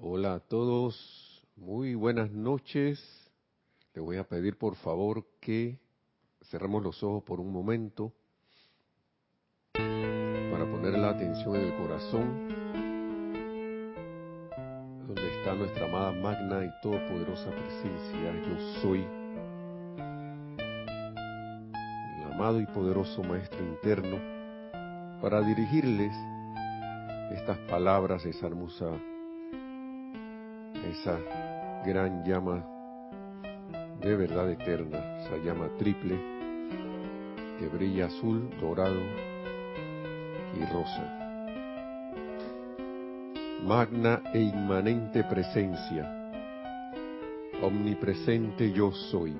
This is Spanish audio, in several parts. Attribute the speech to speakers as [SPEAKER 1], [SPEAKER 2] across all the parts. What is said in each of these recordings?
[SPEAKER 1] Hola a todos, muy buenas noches. Le voy a pedir por favor que cerremos los ojos por un momento para poner la atención en el corazón, donde está nuestra amada magna y todopoderosa presencia, yo soy, el amado y poderoso Maestro interno, para dirigirles estas palabras, esa hermosa, esa gran llama de verdad eterna, esa llama triple que brilla azul, dorado y rosa. Magna e inmanente presencia, omnipresente yo soy.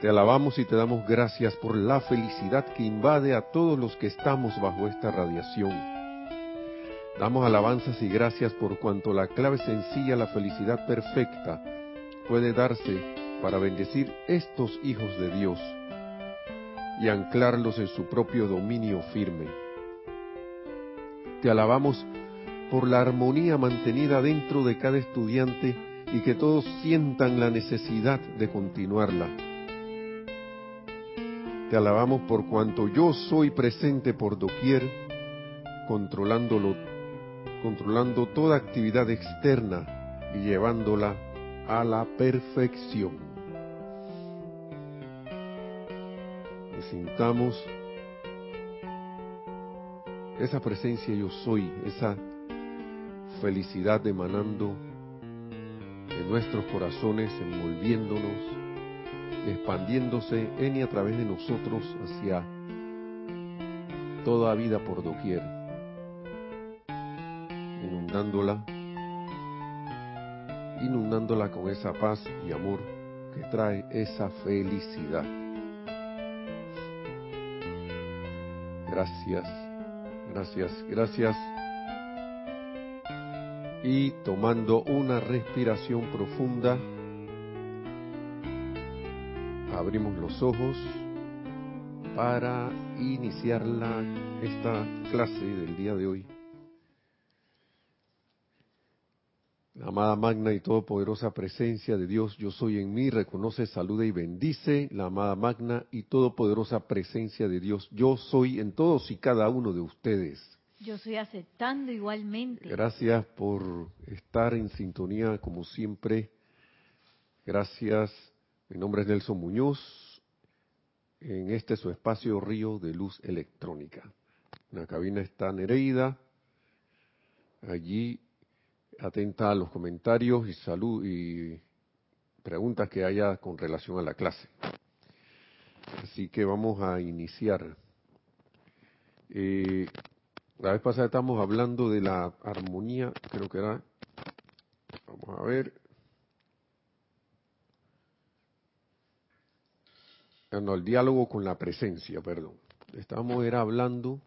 [SPEAKER 1] Te alabamos y te damos gracias por la felicidad que invade a todos los que estamos bajo esta radiación Damos alabanzas y gracias por cuanto la clave sencilla, la felicidad perfecta, puede darse para bendecir estos hijos de Dios y anclarlos en su propio dominio firme. Te alabamos por la armonía mantenida dentro de cada estudiante y que todos sientan la necesidad de continuarla. Te alabamos por cuanto yo soy presente por doquier, controlándolo controlando toda actividad externa y llevándola a la perfección. Y sintamos esa presencia yo soy, esa felicidad emanando de nuestros corazones, envolviéndonos, expandiéndose en y a través de nosotros hacia toda vida por doquier inundándola, inundándola con esa paz y amor que trae esa felicidad. Gracias, gracias, gracias. Y tomando una respiración profunda, abrimos los ojos para iniciar la, esta clase del día de hoy. Amada magna y todopoderosa presencia de Dios, yo soy en mí, reconoce, saluda y bendice la amada magna y todopoderosa presencia de Dios. Yo soy en todos y cada uno de ustedes.
[SPEAKER 2] Yo soy aceptando igualmente.
[SPEAKER 1] Gracias por estar en sintonía como siempre. Gracias. Mi nombre es Nelson Muñoz. En este su espacio Río de Luz Electrónica. En la cabina está Nereida. Allí atenta a los comentarios y salud y preguntas que haya con relación a la clase. Así que vamos a iniciar. Eh, la vez pasada estamos hablando de la armonía, creo que era, vamos a ver, ah, no, el diálogo con la presencia, perdón. Estábamos era hablando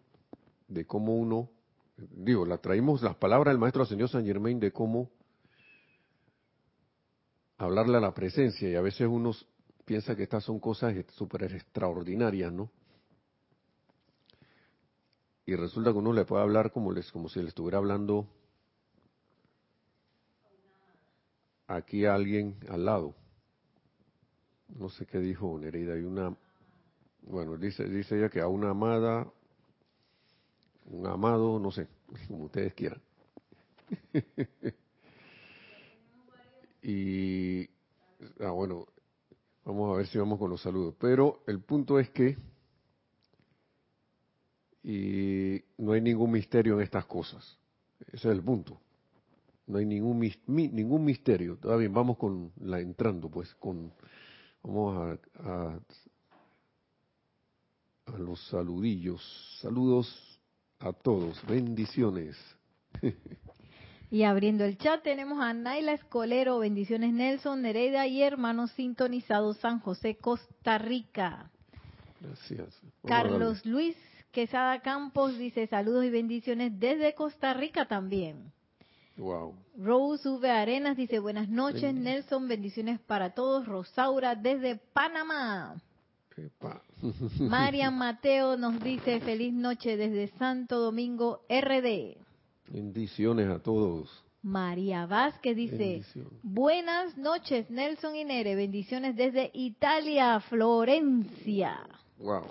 [SPEAKER 1] de cómo uno digo, la traímos las palabras del maestro señor San Germain de cómo hablarle a la presencia y a veces uno piensa que estas son cosas súper extraordinarias, ¿no? Y resulta que uno le puede hablar como, les, como si le estuviera hablando aquí a alguien al lado. No sé qué dijo Nereida, hay una, bueno, dice, dice ella que a una amada un amado, no sé, como ustedes quieran. y, ah, bueno, vamos a ver si vamos con los saludos. Pero el punto es que y no hay ningún misterio en estas cosas. Ese es el punto. No hay ningún ningún misterio. Está bien, vamos con la entrando, pues, con vamos a, a los saludillos. Saludos a todos. Bendiciones.
[SPEAKER 2] Y abriendo el chat tenemos a Naila Escolero, bendiciones Nelson, Nereida y hermanos sintonizados San José, Costa Rica.
[SPEAKER 1] Gracias.
[SPEAKER 2] Carlos Luis Quesada Campos dice saludos y bendiciones desde Costa Rica también.
[SPEAKER 1] Wow.
[SPEAKER 2] Rose V. Arenas dice buenas noches Nelson, bendiciones para todos. Rosaura desde Panamá. Marian Mateo nos dice feliz noche desde Santo Domingo RD.
[SPEAKER 1] Bendiciones a todos.
[SPEAKER 2] María Vázquez dice, buenas noches Nelson y Nere, bendiciones desde Italia, Florencia.
[SPEAKER 1] Wow.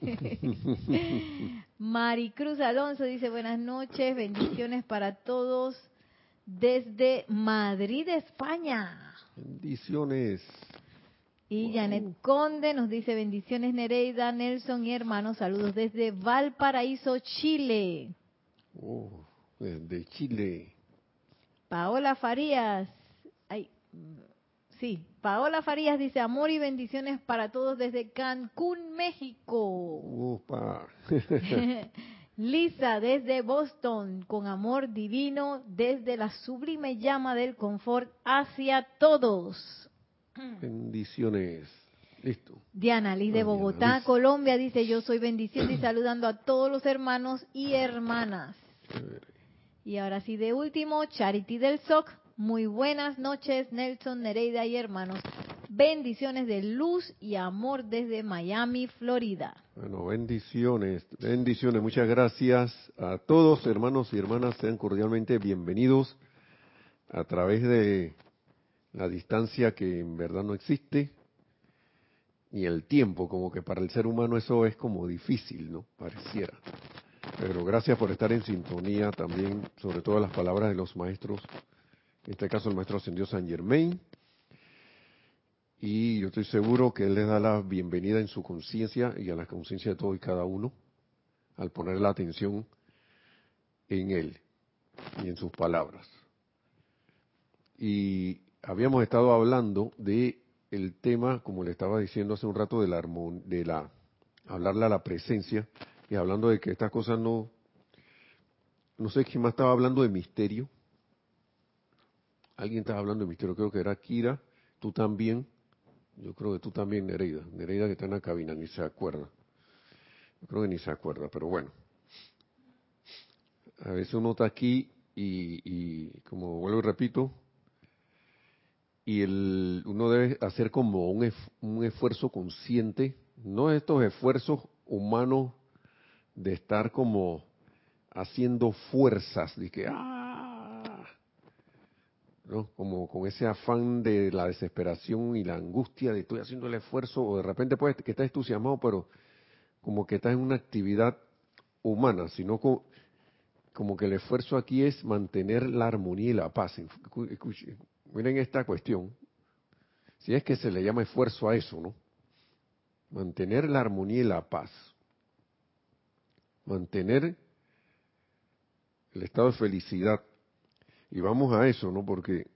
[SPEAKER 2] Maricruz Alonso dice, buenas noches, bendiciones para todos desde Madrid, España.
[SPEAKER 1] Bendiciones.
[SPEAKER 2] Y
[SPEAKER 1] Wow.
[SPEAKER 2] Janet Conde nos dice bendiciones Nereida, Nelson y hermanos, saludos desde Valparaíso, Chile.
[SPEAKER 1] Oh, de Chile.
[SPEAKER 2] Paola Farías, ay, sí, Paola Farías dice amor y bendiciones para todos desde Cancún, México.
[SPEAKER 1] Opa.
[SPEAKER 2] Lisa desde Boston, con amor divino desde la sublime llama del confort hacia todos.
[SPEAKER 1] Bendiciones. Listo.
[SPEAKER 2] Diana Liz de Bogotá,
[SPEAKER 1] Liz.
[SPEAKER 2] Colombia, dice yo soy bendiciendo y saludando a todos los hermanos y hermanas. Y ahora sí, de último, Charity del SOC. Muy buenas noches, Nelson, Nereida y hermanos. Bendiciones de luz y amor desde Miami, Florida.
[SPEAKER 1] Bueno, bendiciones, bendiciones. Muchas gracias a todos, hermanos y hermanas. Sean cordialmente bienvenidos a través de la distancia que en verdad no existe y el tiempo, como que para el ser humano eso es como difícil, ¿no? Pareciera. Pero gracias por estar en sintonía también, sobre todo las palabras de los maestros, en este caso el maestro ascendió San Germain, y yo estoy seguro que Él les da la bienvenida en su conciencia y a la conciencia de todo y cada uno al poner la atención en Él y en sus palabras. Y habíamos estado hablando de el tema, como le estaba diciendo hace un rato, de la, de la hablarle a la presencia y hablando de que estas cosas no, no sé quién más estaba hablando de misterio. Alguien estaba hablando de misterio, creo que era Kira, tú también. Yo creo que tú también, Nereida. Nereida que está en la cabina, ni se acuerda. Yo creo que ni se acuerda, pero bueno. A veces uno está aquí y, y como vuelvo y repito, y el, uno debe hacer como un, un esfuerzo consciente, no estos esfuerzos humanos de estar como haciendo fuerzas, de que, ¡ah! ¿no? Como con ese afán de la desesperación y la angustia de estoy haciendo el esfuerzo, o de repente puedes que estás entusiasmado, pero como que estás en una actividad humana, sino co- como que el esfuerzo aquí es mantener la armonía y la paz. Miren esta cuestión, si es que se le llama esfuerzo a eso, ¿no? Mantener la armonía y la paz. Mantener el estado de felicidad. Y vamos a eso, ¿no? Porque,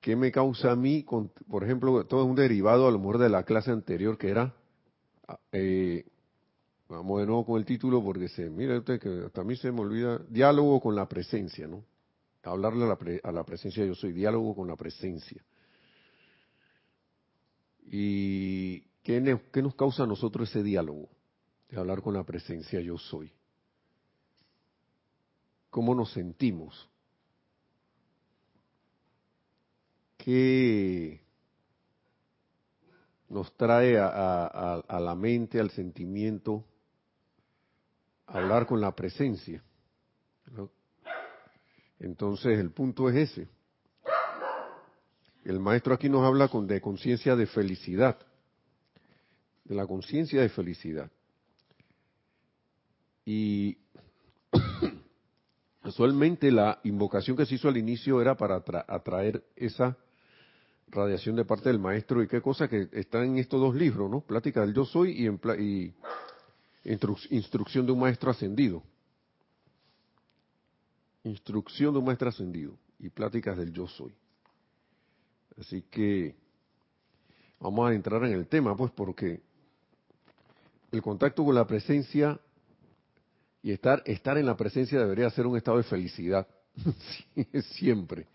[SPEAKER 1] ¿qué me causa a mí? con- por ejemplo, todo es un derivado a lo mejor de la clase anterior que era, ah, eh, vamos de nuevo con el título porque se, mire usted que hasta a mí se me olvida, diálogo con la presencia, ¿no? Hablarle a la, pre- a la presencia yo soy, diálogo con la presencia. ¿Y qué, nos causa a nosotros ese diálogo? De hablar con la presencia yo soy. ¿Cómo nos sentimos? ¿Qué nos trae a- a- a la mente, al sentimiento, hablar con la presencia? Entonces el punto es ese. El maestro aquí nos habla con, de conciencia de felicidad, de la conciencia de felicidad. Y casualmente la invocación que se hizo al inicio era para atra- atraer esa radiación de parte del maestro y qué cosa que está en estos dos libros, ¿no? Plática del yo soy y, en pla- y instru- instrucción de un maestro ascendido. Instrucción de un maestro ascendido y pláticas del yo soy. Así que vamos a entrar en el tema, pues, porque el contacto con la presencia y estar, estar en la presencia debería ser un estado de felicidad, siempre.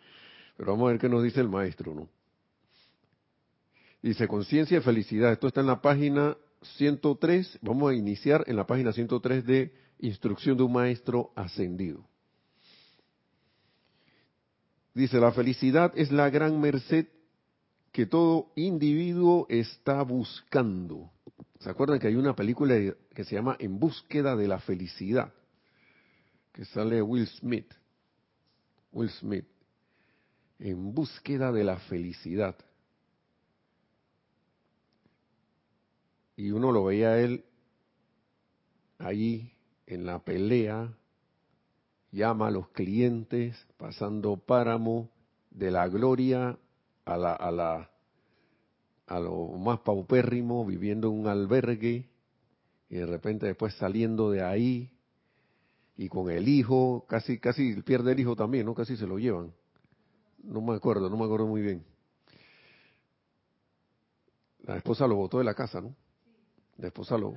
[SPEAKER 1] Pero vamos a ver qué nos dice el maestro, ¿no? Dice, conciencia y felicidad. Esto está en la página 103. Vamos a iniciar en la página 103 de Instrucción de un Maestro Ascendido. Dice, la felicidad es la gran merced que todo individuo está buscando. ¿Se acuerdan que hay una película que se llama En búsqueda de la felicidad? Que sale Will Smith. Will Smith, en búsqueda de la felicidad. Y uno lo veía él ahí en la pelea, llama a los clientes, pasando páramo de la gloria a la, a la a lo más paupérrimo, viviendo en un albergue, y de repente después saliendo de ahí, y con el hijo, casi, casi pierde el hijo también, ¿no? Casi se lo llevan. No me acuerdo, no me acuerdo muy bien. La esposa lo botó de la casa, ¿no? La esposa lo,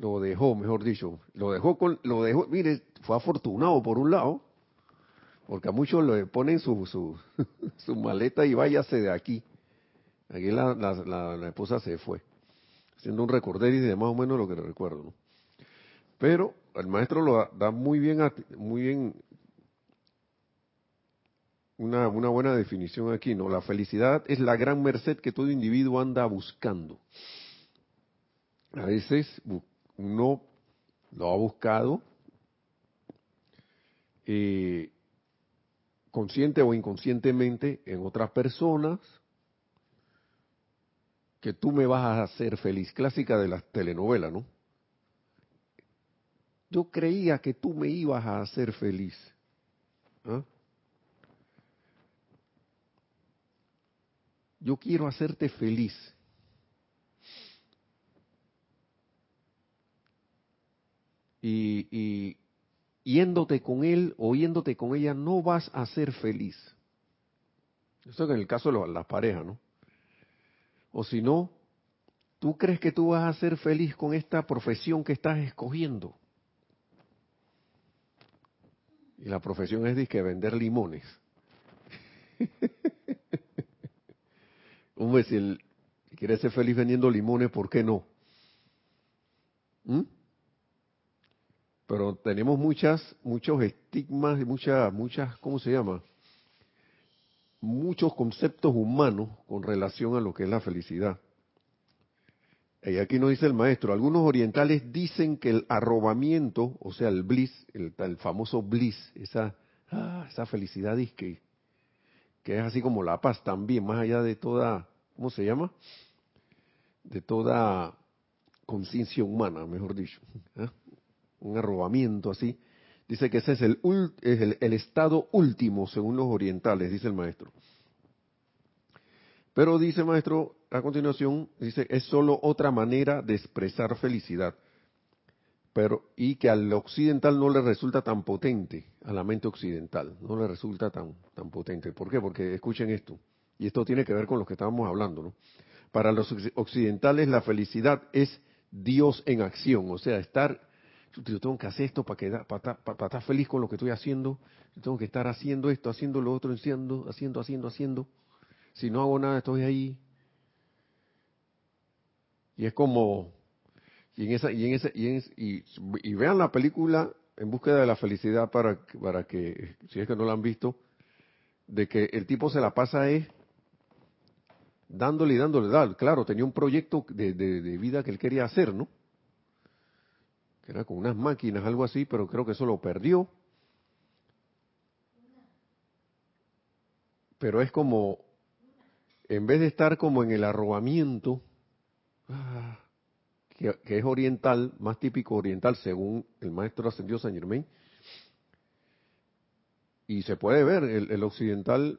[SPEAKER 1] lo dejó, mejor dicho. Lo dejó con, lo dejó, mire, fue afortunado por un lado, porque a muchos le ponen su, su, su maleta y váyase de aquí. Aquí la, la, esposa se fue, haciendo un recorder de más o menos lo que le recuerdo. ¿no? Pero el maestro lo da, muy bien, muy bien una, una buena definición aquí, ¿no? La felicidad es la gran merced que todo individuo anda buscando. A veces uno lo ha buscado eh, consciente o inconscientemente en otras personas, que tú me vas a hacer feliz, clásica de las telenovelas, ¿no? Yo creía que tú me ibas a hacer feliz. ¿ah? Yo quiero hacerte feliz. Y, y yéndote con él o yéndote con ella no vas a ser feliz. Eso es en el caso de las parejas, ¿no? O si no, ¿tú crees que tú vas a ser feliz con esta profesión que estás escogiendo? Y la profesión es que vender limones. Hombre, si él quiere ser feliz vendiendo limones, ¿por qué no? ¿Mm? Pero tenemos muchas, muchos estigmas y muchas, muchas, ¿cómo se llama? Muchos conceptos humanos con relación a lo que es la felicidad. Y aquí nos dice el maestro, algunos orientales dicen que el arrobamiento, o sea, el bliss, el, famoso bliss, esa, ah, esa felicidad que, que es así como la paz también, más allá de toda, ¿cómo se llama? De toda conciencia humana, mejor dicho. ¿eh? Un arrobamiento así. Dice que ese es, el, es el, estado último, según los orientales, dice el maestro. Pero dice maestro, a continuación, dice, es solo otra manera de expresar felicidad. Pero, y que al occidental no le resulta tan potente, a la mente occidental, no le resulta tan, tan potente. ¿Por qué? Porque escuchen esto, y esto tiene que ver con lo que estábamos hablando, ¿no? Para los occidentales la felicidad es Dios en acción, o sea, estar, yo tengo que hacer esto para, que, para, para, estar feliz con lo que estoy haciendo, yo tengo que estar haciendo esto, haciendo lo otro, haciendo, haciendo, haciendo, haciendo. Si no hago nada, estoy ahí y es como, y en esa, y en esa, y, vean la película en búsqueda de la felicidad para, para que, si es que no la han visto, de que el tipo se la pasa es dándole y dándole, claro, tenía un proyecto de, de, vida que él quería hacer, ¿no? Era con unas máquinas, algo así, pero creo que eso lo perdió. Pero es como, en vez de estar como en el arrobamiento, que, es oriental, más típico oriental según el maestro ascendido San Germain. Y se puede ver, el, occidental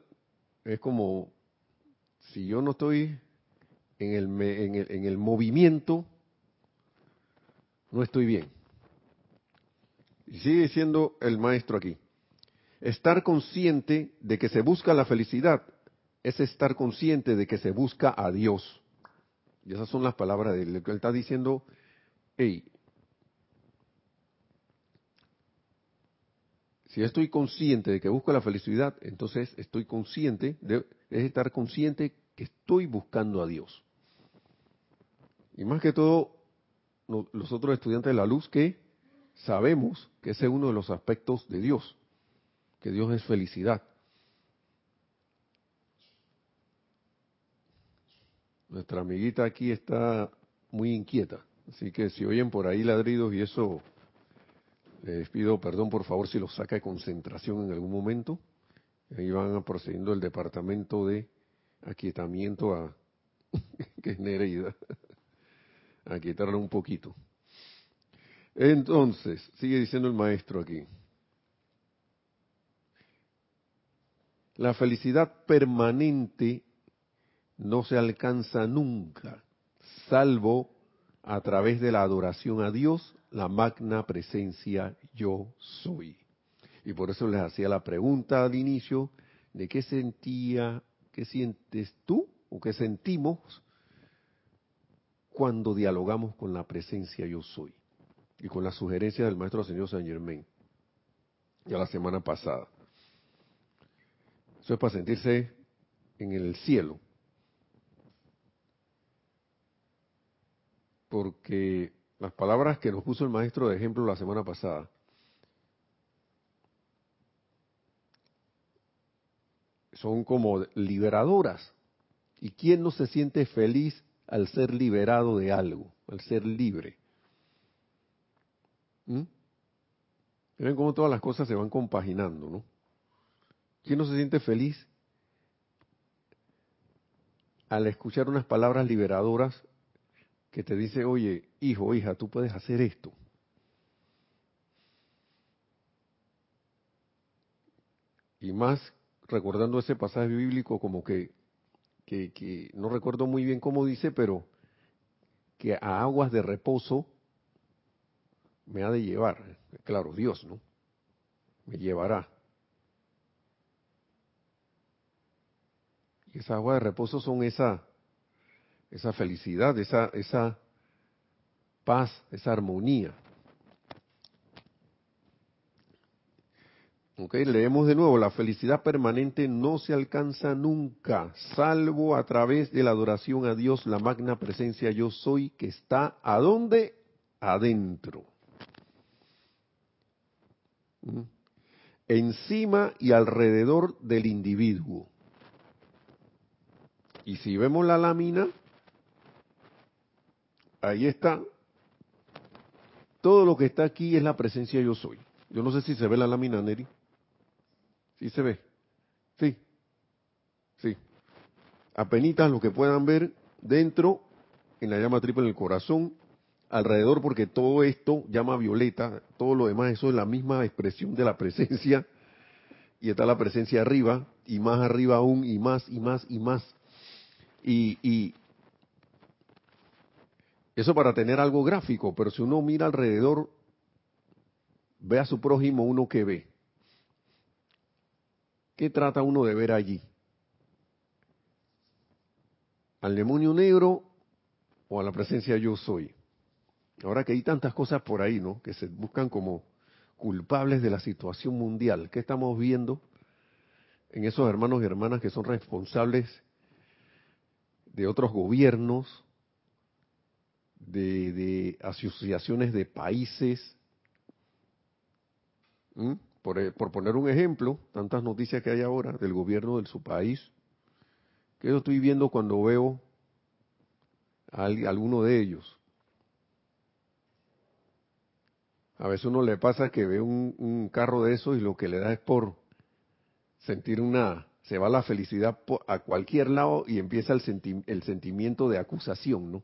[SPEAKER 1] es como, si yo no estoy en el, en el, en el movimiento, no estoy bien. Y sigue diciendo el maestro aquí, estar consciente de que se busca la felicidad es estar consciente de que se busca a Dios. Y esas son las palabras de él. Él está diciendo, hey, si estoy consciente de que busco la felicidad, entonces estoy consciente, de, es estar consciente que estoy buscando a Dios. Y más que todo, los otros estudiantes de la luz que sabemos que ese es uno de los aspectos de Dios, que Dios es felicidad. Nuestra amiguita aquí está muy inquieta, así que si oyen por ahí ladridos y eso, les pido perdón por favor si los saca de concentración en algún momento. Ahí van procediendo el departamento de aquietamiento a que es Nereida. Aquietarla un poquito. Entonces, sigue diciendo el maestro aquí. La felicidad permanente no se alcanza nunca, salvo a través de la adoración a Dios, la magna presencia yo soy. Y por eso les hacía la pregunta al inicio de qué sentía, qué sientes tú o qué sentimos cuando dialogamos con la presencia yo soy y con la sugerencia del maestro señor Saint Germain ya la semana pasada. Eso es para sentirse en el cielo. Porque las palabras que nos puso el maestro de ejemplo la semana pasada son como liberadoras. ¿Y quién no se siente feliz al ser liberado de algo, al ser libre? ¿Mm? Miren cómo todas las cosas se van compaginando, ¿no? ¿Quién no se siente feliz al escuchar unas palabras liberadoras que te dice, oye, hijo, hija, tú puedes hacer esto? Y más recordando ese pasaje bíblico como que, que, que no recuerdo muy bien cómo dice, pero que a aguas de reposo me ha de llevar, claro, Dios, ¿no? Me llevará. Y esas aguas de reposo son esa, esa felicidad, esa, esa paz, esa armonía. Ok, leemos de nuevo, la felicidad permanente no se alcanza nunca, salvo a través de la adoración a Dios, la magna presencia yo soy, que está ¿a dónde? Adentro. Encima y alrededor del individuo. Y si vemos la lámina, ahí está. Todo lo que está aquí es la presencia yo soy. Yo no sé si se ve la lámina, Neri. ¿Sí se ve? Sí. Sí. Apenitas lo que puedan ver dentro, en la llama triple en el corazón, alrededor, porque todo esto, llama violeta, todo lo demás, eso es la misma expresión de la presencia, y está la presencia arriba, y más arriba aún, y más, y más, y más. Y, y eso para tener algo gráfico, pero si uno mira alrededor, ve a su prójimo uno que ve. ¿Qué trata uno de ver allí? ¿Al demonio negro o a la presencia yo soy? Ahora que hay tantas cosas por ahí, ¿no? Que se buscan como culpables de la situación mundial. ¿Qué estamos viendo en esos hermanos y hermanas que son responsables de otros gobiernos, de, asociaciones de países. Por, por, poner un ejemplo, tantas noticias que hay ahora del gobierno de su país, que yo estoy viendo cuando veo a, alguno de ellos. A veces uno le pasa que ve un, carro de esos y lo que le da es por sentir una se va la felicidad a cualquier lado y empieza el, sentimiento de acusación, ¿no?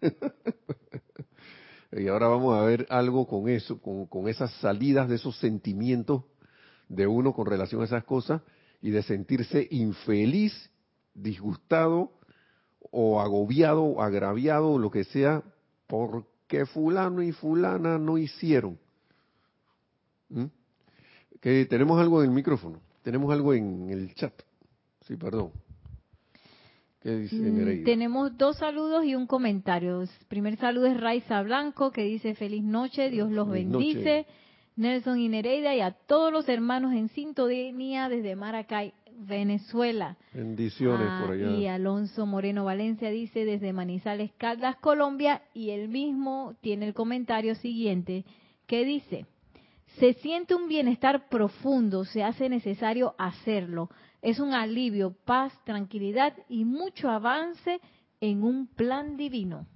[SPEAKER 1] y ahora vamos a ver algo con eso, con, esas salidas de esos sentimientos de uno con relación a esas cosas y de sentirse infeliz, disgustado o agobiado agraviado o lo que sea porque fulano y fulana no hicieron. ¿Mm? Que tenemos algo en el micrófono. Tenemos algo en el chat. Sí, perdón.
[SPEAKER 2] ¿Qué dice mm, Tenemos dos saludos y un comentario. El primer saludo es Raiza Blanco que dice feliz noche, Dios los bendice. Nelson y Nereida y a todos los hermanos en sintonía desde Maracay, Venezuela.
[SPEAKER 1] Bendiciones por ah, allá.
[SPEAKER 2] Y Alonso Moreno Valencia dice desde Manizales, Caldas, Colombia, y él mismo tiene el comentario siguiente que dice, se siente un bienestar profundo, se hace necesario hacerlo. Es un alivio, paz, tranquilidad y mucho avance en un plan divino.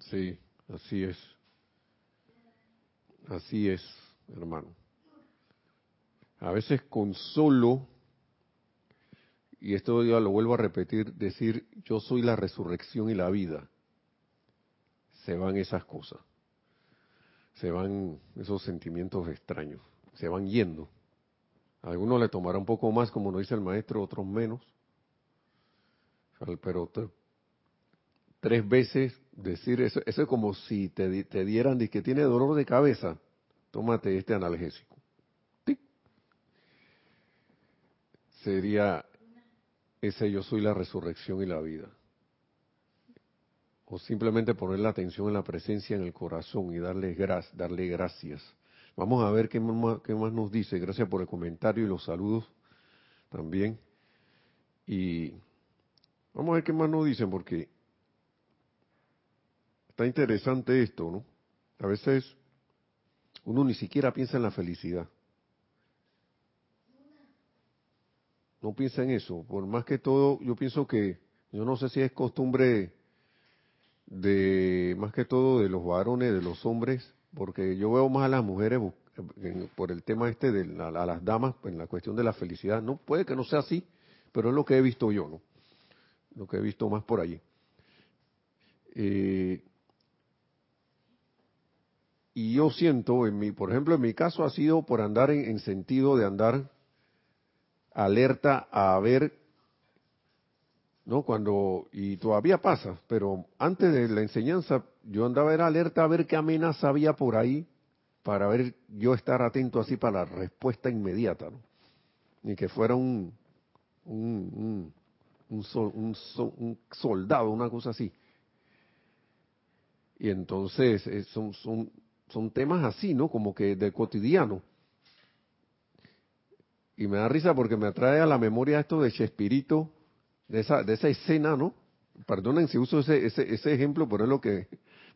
[SPEAKER 1] Sí, así es. Así es, hermano. A veces con solo y esto ya lo vuelvo a repetir, decir yo soy la resurrección y la vida, se van esas cosas, se van esos sentimientos extraños, se van yendo. A algunos le tomará un poco más, como nos dice el maestro, otros menos. Pero tres veces decir eso, eso es como si te, te dieran que tiene dolor de cabeza, tómate este analgésico. Sería ese yo soy la resurrección y la vida. O simplemente poner la atención en la presencia en el corazón y darle, darle gracias. Vamos a ver qué más, qué más nos dice. Gracias por el comentario y los saludos también. Y vamos a ver qué más nos dicen porque está interesante esto, ¿no? A veces uno ni siquiera piensa en la felicidad. No piensa en eso. Por más que todo, yo pienso que, yo no sé si es costumbre de, más que todo de los varones, de los hombres, porque yo veo más a las mujeres por el tema este de a las damas en la cuestión de la felicidad. No puede que no sea así, pero es lo que he visto yo, ¿no? Lo que he visto más por allí. Eh, y yo siento, en mi, por ejemplo, en mi caso ha sido por andar en, sentido de andar alerta a ver, ¿no? Cuando, y todavía pasa, pero antes de la enseñanza yo andaba era alerta a ver qué amenaza había por ahí para ver yo estar atento así para la respuesta inmediata, ¿no? Ni que fuera un, un, un, un soldado, una cosa así. Y entonces eh, son, son, son temas así, ¿no? Como que de cotidiano. Y me da risa porque me atrae a la memoria esto de Chespirito, de esa, de esa escena, ¿no? Perdonen si uso ese, ese, ese ejemplo, pero es lo que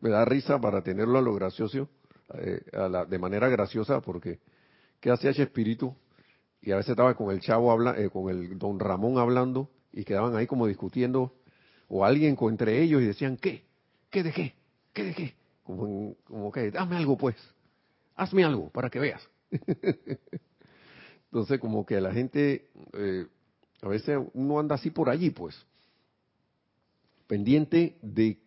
[SPEAKER 1] me da risa para tenerlo a lo gracioso, eh, de manera graciosa, porque ¿qué hacía Chespirito? Y a veces estaba con el chavo, eh, con el don Ramón hablando, y quedaban ahí como discutiendo, o alguien entre ellos y decían, ¿qué? ¿Qué de qué? ¿Qué de qué? Como, como que, dame algo pues, hazme algo para que veas. Entonces, como que la gente, eh, a veces uno anda así por allí, pues, pendiente de,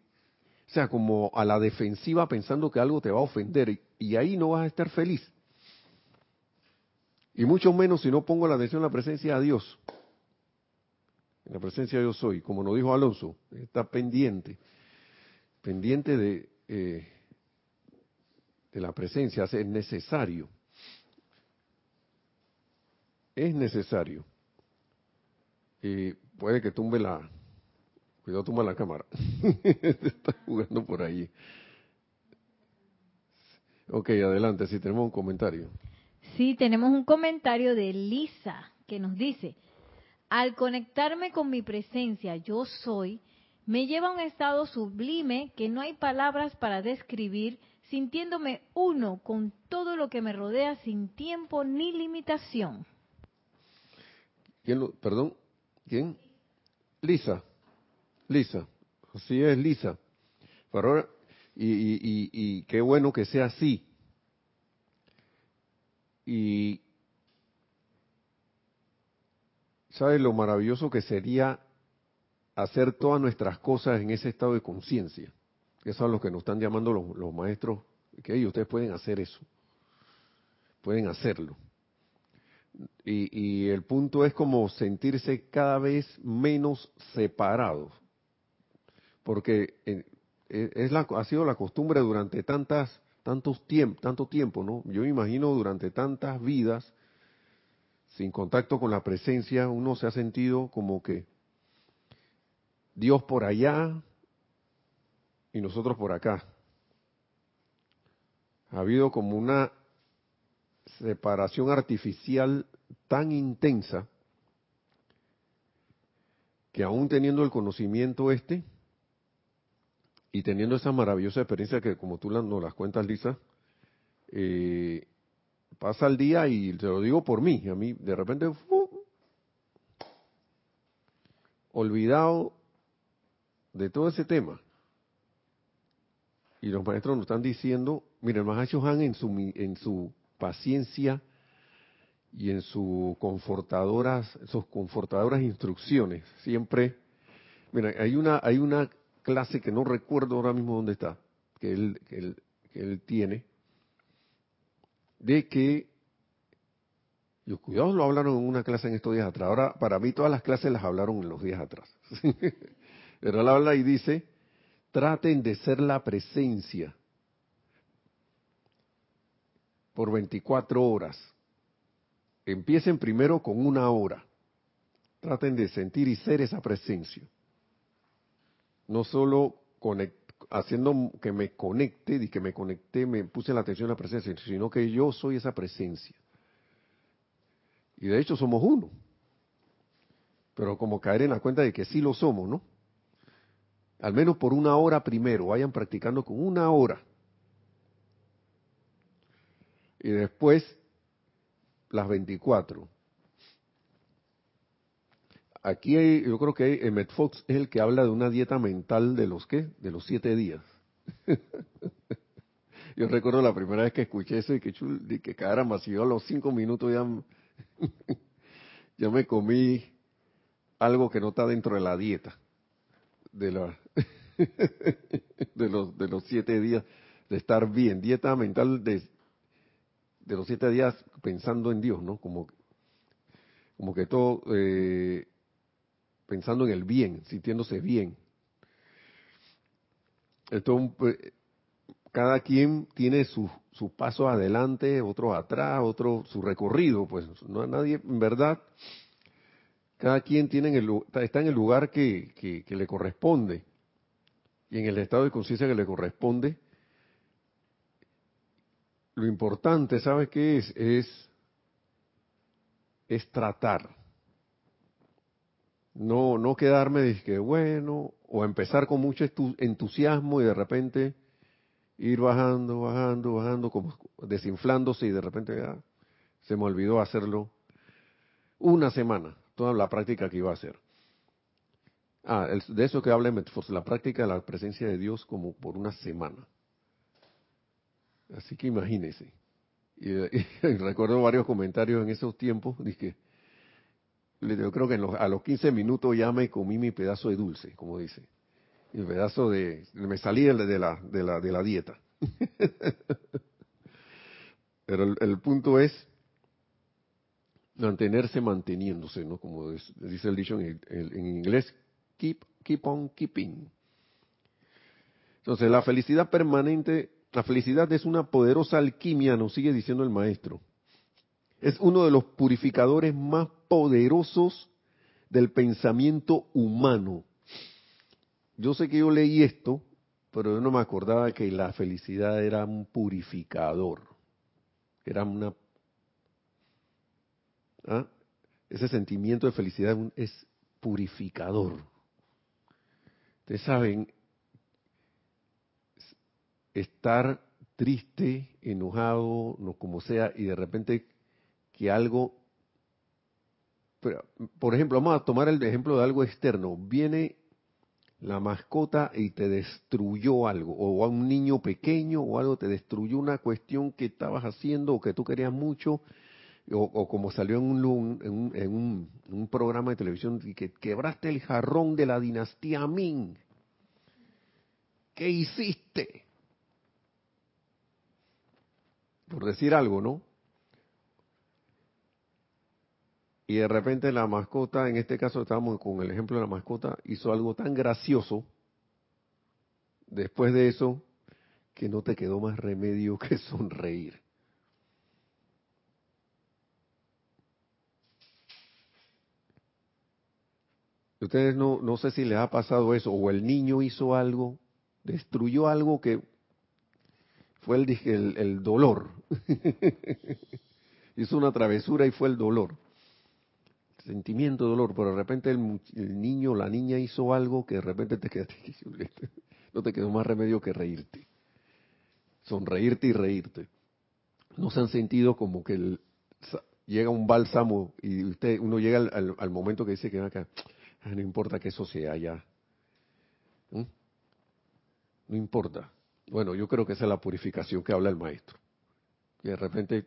[SPEAKER 1] o sea, como a la defensiva pensando que algo te va a ofender y, ahí no vas a estar feliz. Y mucho menos si no pongo la atención en la presencia de Dios. En la presencia de Dios soy, como nos dijo Alonso, está pendiente, pendiente de, eh, de la presencia, es necesario. Es necesario. Y puede que tumbe la... Cuidado, tumba la cámara. Está jugando por ahí. Ok, adelante, si tenemos un comentario.
[SPEAKER 2] Sí, tenemos un comentario de Lisa que nos dice, al conectarme con mi presencia, yo soy, me lleva a un estado sublime que no hay palabras para describir, sintiéndome uno con todo lo que me rodea sin tiempo ni limitación.
[SPEAKER 1] ¿Quién lo, perdón? ¿Quién? Lisa. Lisa. Así es, Lisa. Pero y, y, y qué bueno que sea así. Y ¿sabes lo maravilloso que sería hacer todas nuestras cosas en ese estado de conciencia. Eso es lo que nos están llamando los, maestros, que ustedes pueden hacer eso. Pueden hacerlo. Y, el punto es como sentirse cada vez menos separados. Porque e, es la, ha sido la costumbre durante tantas, tantos tiempo, tanto tiempo, ¿no? Yo me imagino durante tantas vidas, sin contacto con la presencia, uno se ha sentido como que Dios por allá y nosotros por acá. Ha habido como una separación artificial tan intensa que aún teniendo el conocimiento este y teniendo esa maravillosa experiencia que como tú nos las cuentas, Lisa, eh, pasa el día y te lo digo por mí, a mí de repente, olvidado de todo ese tema. Y los maestros nos están diciendo, miren, el Mahacho Han en su, en su paciencia y en sus confortadoras, sus confortadoras instrucciones, siempre, mira, hay una, hay una clase que no recuerdo ahora mismo dónde está, que él, que él, que él tiene, de que, los cuidados lo hablaron en una clase en estos días atrás, ahora para mí todas las clases las hablaron en los días atrás, pero él habla y dice, traten de ser la presencia por 24 horas. Empiecen primero con una hora. Traten de sentir y ser esa presencia. No solo haciendo que me conecte, y que me conecté, me puse la atención a la presencia, sino que yo soy esa presencia. Y de hecho somos uno. Pero como caer en la cuenta de que sí lo somos, ¿no? Al menos por una hora primero, vayan practicando con una hora y después las 24. Aquí hay, yo creo que Emmett Fox es el que habla de una dieta mental de los qué, de los siete días. yo recuerdo la primera vez que escuché eso y que chul, y que caramba, si yo a los cinco minutos ya, ya me comí algo que no está dentro de la dieta de la de los de los siete días de estar bien dieta mental de de los siete días pensando en Dios, ¿no? Como, como que todo eh, pensando en el bien, sintiéndose bien. Entonces, pues, cada quien tiene sus su pasos adelante, otros atrás, otro su recorrido, pues no hay nadie, en verdad, cada quien tiene el, está en el lugar que, que le corresponde y en el estado de conciencia que le corresponde lo importante, ¿sabes qué es? Es, tratar. No, no quedarme de bueno, o empezar con mucho entusiasmo y de repente ir bajando, bajando, bajando, como desinflándose y de repente ya se me olvidó hacerlo una semana, toda la práctica que iba a hacer. Ah, de eso que habla la práctica de la presencia de Dios como por una semana. Así que imagínese. Y, recuerdo varios comentarios en esos tiempos, dije, yo creo que a los 15 minutos ya me comí mi pedazo de dulce, como dice. Mi pedazo de, me salí de la, de la, de la dieta. Pero el, punto es mantenerse manteniéndose, ¿no? Como dice el dicho en, en inglés, keep, keep on keeping. Entonces, la felicidad permanente la felicidad es una poderosa alquimia, nos sigue diciendo el maestro. Es uno de los purificadores más poderosos del pensamiento humano. Yo sé que yo leí esto, pero yo no me acordaba que la felicidad era un purificador. Era una... ¿ah? Ese sentimiento de felicidad es purificador. Ustedes saben, estar triste, enojado, no como sea, y de repente que algo, por ejemplo, vamos a tomar el ejemplo de algo externo, viene la mascota y te destruyó algo, o a un niño pequeño o algo te destruyó una cuestión que estabas haciendo o que tú querías mucho, o, como salió en, un, en, un, en un, programa de televisión, que quebraste el jarrón de la dinastía Ming. ¿Qué hiciste? Por decir algo, ¿no? Y de repente la mascota, en este caso estamos con el ejemplo de la mascota, hizo algo tan gracioso, después de eso, que no te quedó más remedio que sonreír. Ustedes no, no sé si les ha pasado eso, o el niño hizo algo, destruyó algo que fue el, el, dolor. Hizo una travesura y fue el dolor. Sentimiento de dolor, pero de repente el, el niño o la niña hizo algo que de repente te quedaste, no te quedó más remedio que reírte. Sonreírte y reírte. No se han sentido como que llega un bálsamo y usted uno llega al, momento que dice que acá, ah, no importa que eso sea ya. ¿Mm? No importa. Bueno, yo creo que esa es la purificación que habla el maestro. Y de repente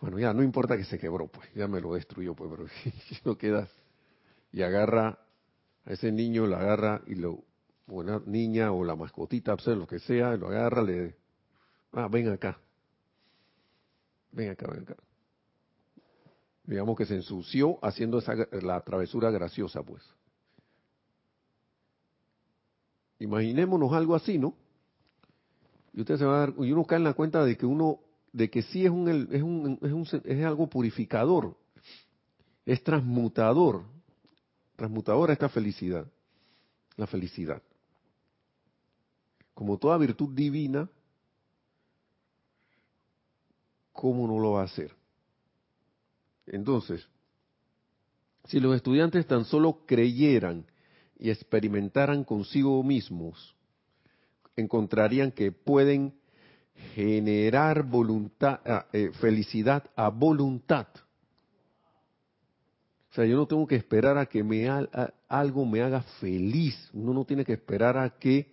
[SPEAKER 1] Bueno, ya no importa que se quebró, pues, ya me lo destruyó, pues, pero no queda. Y agarra a ese niño, lo agarra y lo, o una niña o la mascotita, pues, lo que sea, lo agarra, le, ah, ven acá, ven acá, ven acá. Digamos que se ensució haciendo esa, la travesura graciosa, pues. Imaginémonos algo así, ¿no? Y usted se va a dar, y uno cae en la cuenta de que uno, de que sí es un, es un, es, un, es algo purificador, es transmutador, transmutadora esta felicidad, la felicidad. Como toda virtud divina, ¿cómo no lo va a hacer? Entonces, si los estudiantes tan solo creyeran y experimentaran consigo mismos, encontrarían que pueden generar voluntad, ah, eh, felicidad a voluntad. O sea, yo no tengo que esperar a que me algo me haga feliz. Uno no tiene que esperar a que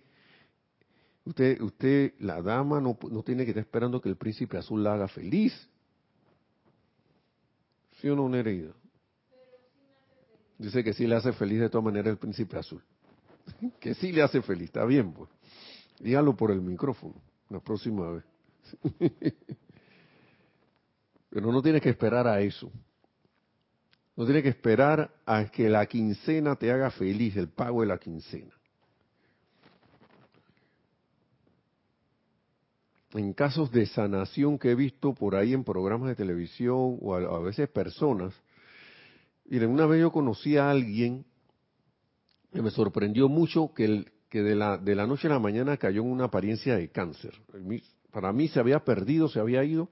[SPEAKER 1] usted, usted, la dama, no, no tiene que estar esperando que el príncipe azul la haga feliz. ¿Sí o no, Nereida? Dice que sí le hace feliz de todas maneras el príncipe azul. que sí le hace feliz, está bien, pues. Dígalo por el micrófono la próxima vez. Pero no tiene que esperar a eso. No tiene que esperar a que la quincena te haga feliz, el pago de la quincena. en casos de sanación que he visto por ahí en programas de televisión o a, veces personas, y una vez yo conocí a alguien que me sorprendió mucho que, el, que de, la, de la noche a la mañana cayó en una apariencia de cáncer. Para mí se había perdido, se había ido.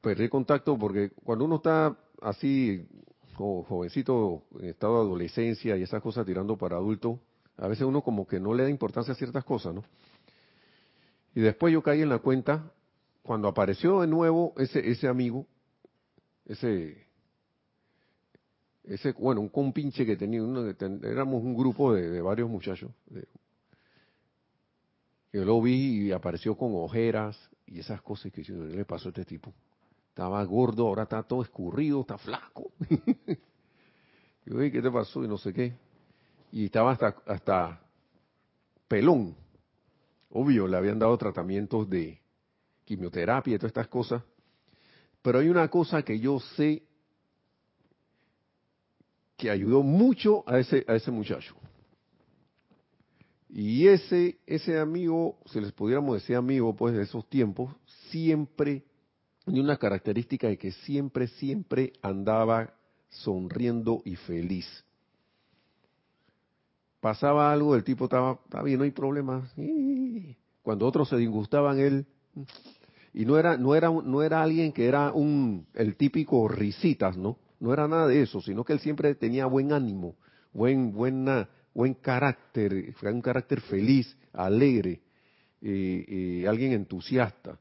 [SPEAKER 1] Perdí contacto porque cuando uno está así, jovencito, en estado de adolescencia y esas cosas tirando para adulto, a veces uno como que no le da importancia a ciertas cosas, ¿no? Y después yo caí en la cuenta, cuando apareció de nuevo ese, ese amigo, ese, ese, bueno, un compinche que tenía, uno, éramos un grupo de, varios muchachos. yo lo vi y apareció con ojeras y esas cosas que ¿qué le pasó a este tipo? Estaba gordo, ahora está todo escurrido, está flaco. yo, ¿qué te pasó? Y no sé qué. Y estaba hasta, hasta pelón. Obvio, le habían dado tratamientos de quimioterapia y todas estas cosas. Pero hay una cosa que yo sé que ayudó mucho a ese, a ese muchacho. Y ese, ese amigo, si les pudiéramos decir amigo, pues de esos tiempos, siempre tenía una característica de que siempre, siempre andaba sonriendo y feliz pasaba algo, el tipo estaba, bien, no hay problema. Cuando otros se disgustaban, él y no era no era no era alguien que era un el típico risitas, ¿no? No era nada de eso, sino que él siempre tenía buen ánimo, buen buena buen carácter, un carácter feliz, alegre, y alguien entusiasta.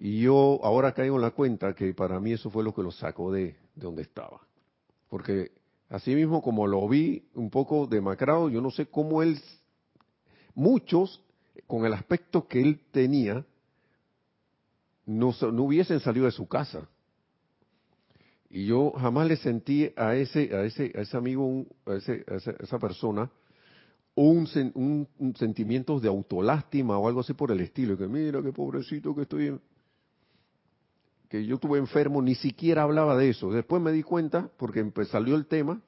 [SPEAKER 1] Y yo ahora caigo en la cuenta que para mí eso fue lo que lo sacó de, de donde estaba. Porque Así mismo como lo vi un poco demacrado, yo no sé cómo él, muchos con el aspecto que él tenía, no, no hubiesen salido de su casa. Y yo jamás le sentí a ese, a ese, a ese amigo, a, ese, a esa, persona, un, un, un, sentimiento de autolástima o algo así por el estilo, que mira qué pobrecito que estoy, que yo estuve enfermo, ni siquiera hablaba de eso. Después me di cuenta, porque salió el tema,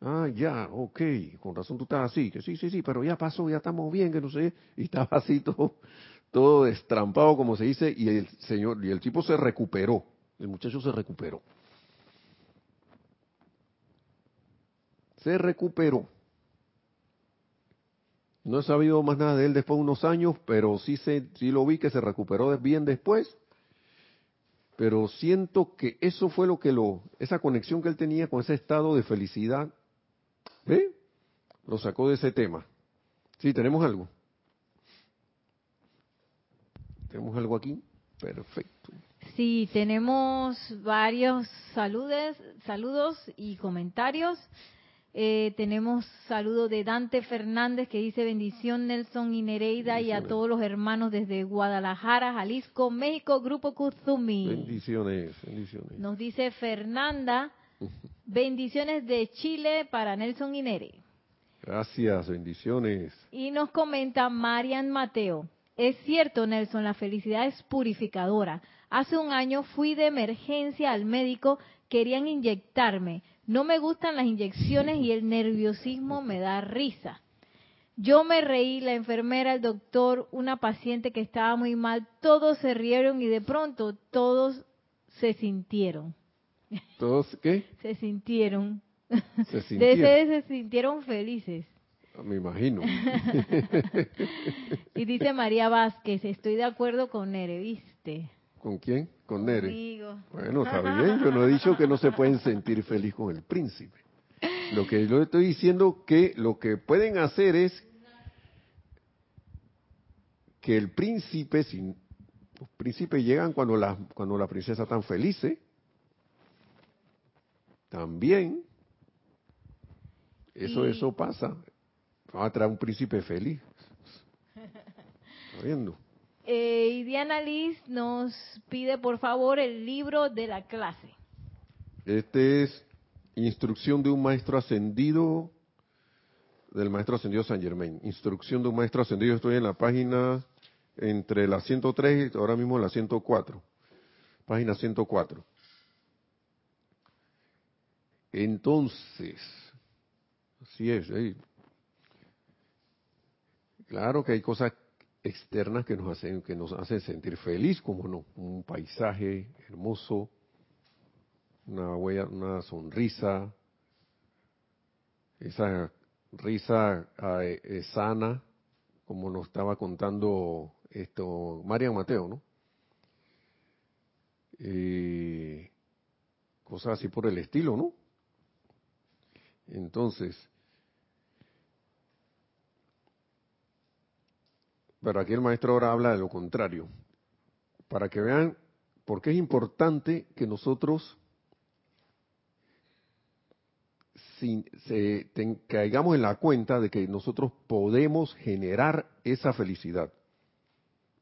[SPEAKER 1] ah, ya, ok, con razón tú estás así, que sí, sí, sí, pero ya pasó, ya estamos bien, que no sé, y estaba así todo, todo destrampado, como se dice, y el señor, y el tipo se recuperó, el muchacho se recuperó. Se recuperó. No he sabido más nada de él después de unos años, pero sí, se, sí lo vi que se recuperó bien después pero siento que eso fue lo que lo, esa conexión que él tenía con ese estado de felicidad, ¿ve? Lo sacó de ese tema. Sí, tenemos algo. ¿Tenemos algo aquí? Perfecto.
[SPEAKER 2] Sí, tenemos varios saludes, saludos y comentarios. Eh, tenemos saludo de Dante Fernández que dice bendición Nelson y Nereida y a todos los hermanos desde Guadalajara, Jalisco, México, Grupo Kuzumi.
[SPEAKER 1] Bendiciones, bendiciones.
[SPEAKER 2] Nos dice Fernanda, bendiciones de Chile para Nelson y Nere.
[SPEAKER 1] Gracias, bendiciones.
[SPEAKER 2] Y nos comenta Marian Mateo. Es cierto, Nelson, la felicidad es purificadora. Hace un año fui de emergencia al médico, querían inyectarme. No me gustan las inyecciones y el nerviosismo me da risa. Yo me reí, la enfermera, el doctor, una paciente que estaba muy mal, todos se rieron y de pronto todos se sintieron.
[SPEAKER 1] ¿Todos qué?
[SPEAKER 2] Se sintieron.
[SPEAKER 1] Se sintieron.
[SPEAKER 2] se sintieron felices.
[SPEAKER 1] Ah, me imagino.
[SPEAKER 2] y dice María Vázquez, estoy de acuerdo con Nere, ¿viste?
[SPEAKER 1] ¿Con quién? Con Nere. Bueno, está bien, yo no he dicho que no se pueden sentir feliz con el príncipe. Lo que yo estoy diciendo que lo que pueden hacer es que el príncipe, si los príncipes llegan cuando la, cuando la princesa está feliz, también eso, eso pasa. Va a traer un príncipe feliz. Viendo.
[SPEAKER 2] Eh, y Diana Liz nos pide por favor el libro de la clase.
[SPEAKER 1] Este es Instrucción de un Maestro Ascendido, del Maestro Ascendido San Germain. Instrucción de un Maestro Ascendido, estoy en la página entre la 103 y ahora mismo la 104. Página 104. Entonces, así es, claro que hay cosas externas que nos hacen que nos hacen sentir feliz, como no, un paisaje hermoso, una sonrisa, esa risa eh, eh, sana, como nos estaba contando esto Marian Mateo, ¿no? Eh, cosas así por el estilo, ¿no? Entonces, Pero aquí el maestro ahora habla de lo contrario, para que vean por qué es importante que nosotros caigamos en la cuenta de que nosotros podemos generar esa felicidad.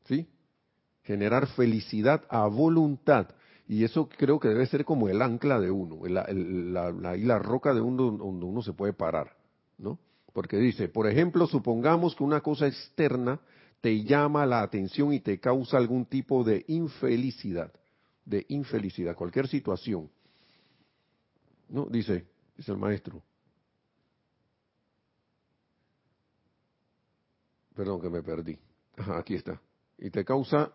[SPEAKER 1] ¿Sí? Generar felicidad a voluntad. Y eso creo que debe ser como el ancla de uno, la, la, la roca de uno donde uno se puede parar, ¿no? Porque dice, por ejemplo, supongamos que una cosa externa te llama la atención y te causa algún tipo de infelicidad, de infelicidad, cualquier situación. ¿No? Dice, dice el maestro. Perdón que me perdí. Ajá, aquí está. Y te causa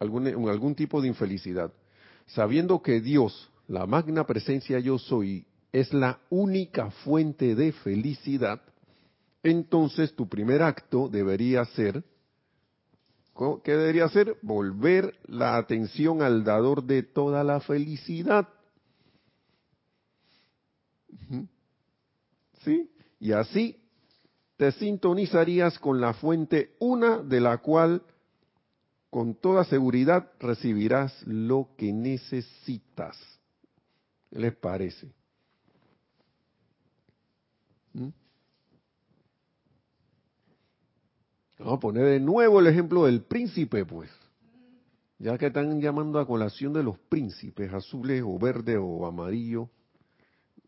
[SPEAKER 1] algún, algún tipo de infelicidad. Sabiendo que Dios, la magna presencia yo soy, es la única fuente de felicidad, entonces tu primer acto debería ser, ¿qué debería ser? Volver la atención al dador de toda la felicidad. ¿Sí? Y así te sintonizarías con la fuente una de la cual con toda seguridad recibirás lo que necesitas. ¿Qué les parece? ¿Mm? Vamos a poner de nuevo el ejemplo del príncipe, pues. Ya que están llamando a colación de los príncipes, azules o verde o amarillo.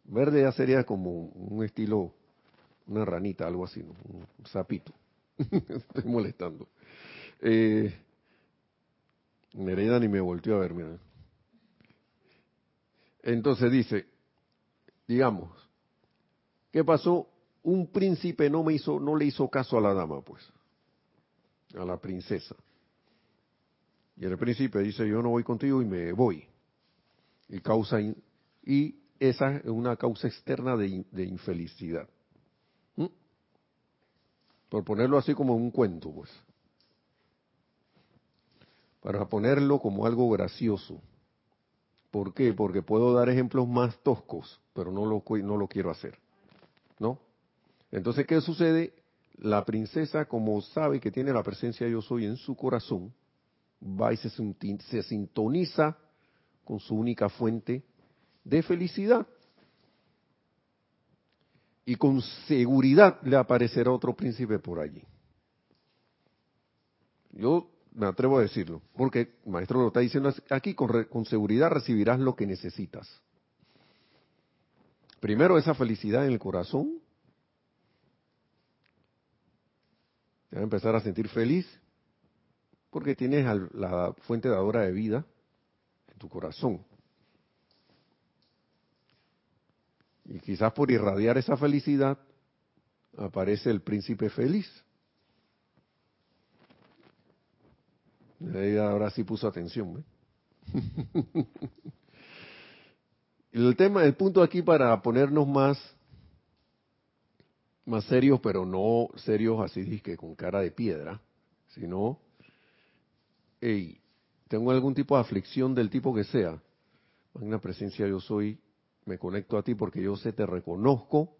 [SPEAKER 1] Verde ya sería como un estilo, una ranita, algo así, un sapito. Estoy molestando. Eh, Nereida ni me volteó a ver, mira. Entonces dice, digamos, ¿qué pasó? Un príncipe no me hizo, no le hizo caso a la dama, pues a la princesa. Y el príncipe dice, yo no voy contigo y me voy. Y causa y esa es una causa externa de, infelicidad. ¿Mm? Por ponerlo así como un cuento, pues. Para ponerlo como algo gracioso. ¿Por qué? Porque puedo dar ejemplos más toscos, pero no lo, no lo quiero hacer. ¿No? Entonces, ¿qué sucede? La princesa, como sabe que tiene la presencia de yo soy en su corazón, va y se, se sintoniza con su única fuente de felicidad. y con seguridad le aparecerá otro príncipe por allí. Yo me atrevo a decirlo, porque el maestro lo está diciendo aquí, con, con seguridad recibirás lo que necesitas. Primero esa felicidad en el corazón. Te vas a empezar a sentir feliz porque tienes la fuente dadora de vida en tu corazón. Y quizás por irradiar esa felicidad aparece el príncipe feliz. ahora sí puso atención. el tema, el punto aquí para ponernos más, más serios, pero no serios así que con cara de piedra, sino, hey, tengo algún tipo de aflicción del tipo que sea. una presencia yo soy, me conecto a ti porque yo sé, te reconozco,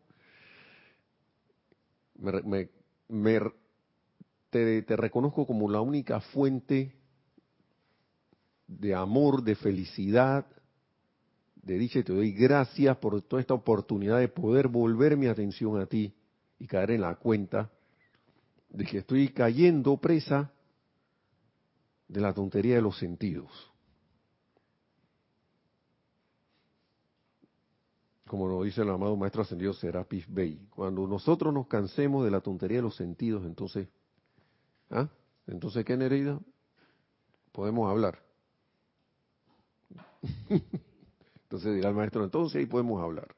[SPEAKER 1] me, me, te, te reconozco como la única fuente de amor, de felicidad, de dicha y te doy gracias por toda esta oportunidad de poder volver mi atención a ti y caer en la cuenta de que estoy cayendo presa de la tontería de los sentidos. Como lo dice el amado Maestro Ascendido Serapis Bey, cuando nosotros nos cansemos de la tontería de los sentidos, entonces, ¿ah? Entonces, ¿qué Nereida? Podemos hablar. Entonces dirá el maestro, entonces ahí podemos hablar.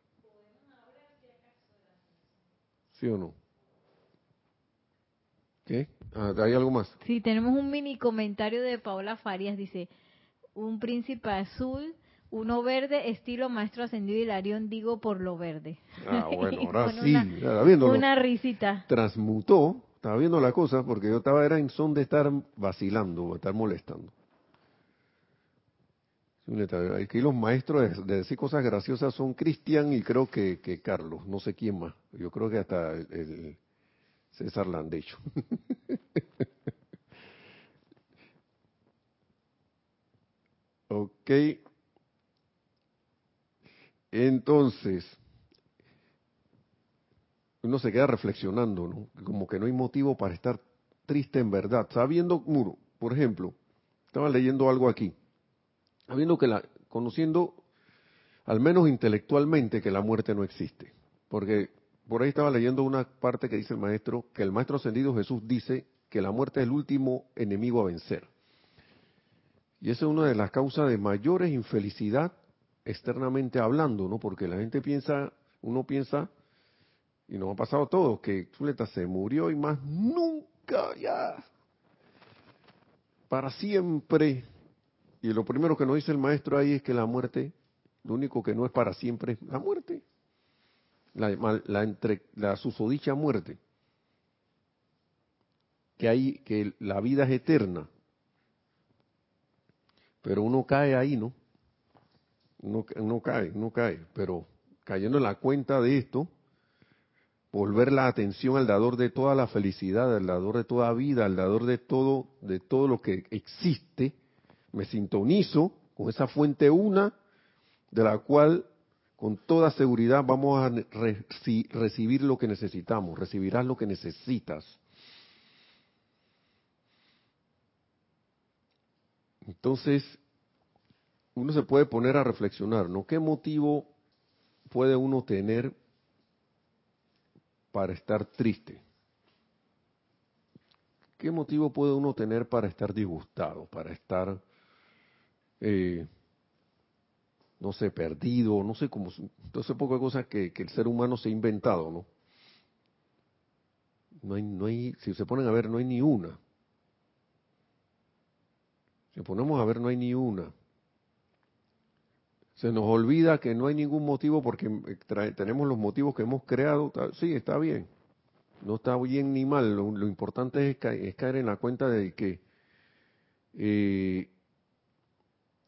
[SPEAKER 1] ¿Sí o no? ¿Qué? Ah, ¿Hay algo más?
[SPEAKER 2] Sí, tenemos un mini comentario de Paola Farias. Dice, un príncipe azul, uno verde, estilo maestro ascendido Hilarión, digo por lo verde.
[SPEAKER 1] Ah, bueno, ahora sí. Una,
[SPEAKER 2] una risita.
[SPEAKER 1] Transmutó, estaba viendo la cosa, porque yo estaba era en son de estar vacilando, de estar molestando. Aquí los maestros de, decir cosas graciosas son Cristian y creo que, Carlos, no sé quién más. Yo creo que hasta el, César Landecho. ok. Entonces, uno se queda reflexionando, ¿no? Como que no hay motivo para estar triste en verdad. Sabiendo, Muro, por ejemplo, estaba leyendo algo aquí habiendo que la, conociendo al menos intelectualmente que la muerte no existe. Porque por ahí estaba leyendo una parte que dice el maestro, que el maestro ascendido Jesús dice que la muerte es el último enemigo a vencer. Y esa es una de las causas de mayores infelicidad externamente hablando, ¿no? Porque la gente piensa, uno piensa, y nos ha pasado todo, que Zuleta se murió y más nunca ya, para siempre y lo primero que nos dice el maestro ahí es que la muerte, lo único que no es para siempre es la muerte. La, entre, la susodicha muerte. Que, hay, que la vida es eterna. Pero uno cae ahí, ¿no? Uno, uno cae, uno cae. Pero cayendo en la cuenta de esto, volver la atención al dador de toda la felicidad, al dador de toda vida, al dador de todo, de todo lo que existe, me sintonizo con esa fuente una, de la cual con toda seguridad vamos a recibir lo que necesitamos, recibirás lo que necesitas. Entonces, uno se puede poner a reflexionar, ¿no? ¿Qué motivo puede uno tener para estar triste? ¿Qué motivo puede uno tener para estar disgustado, para estar eh, no sé, perdido, no sé cómo, entonces poco de cosas que, el ser humano se ha inventado, ¿no? No hay, no hay, si se ponen a ver, no hay ni una. Si ponemos a ver, no hay ni una. Se nos olvida que no hay ningún motivo porque eh, tenemos los motivos que hemos creado. Sí, está bien. No está bien ni mal. Lo, importante es, caer en la cuenta de que eh,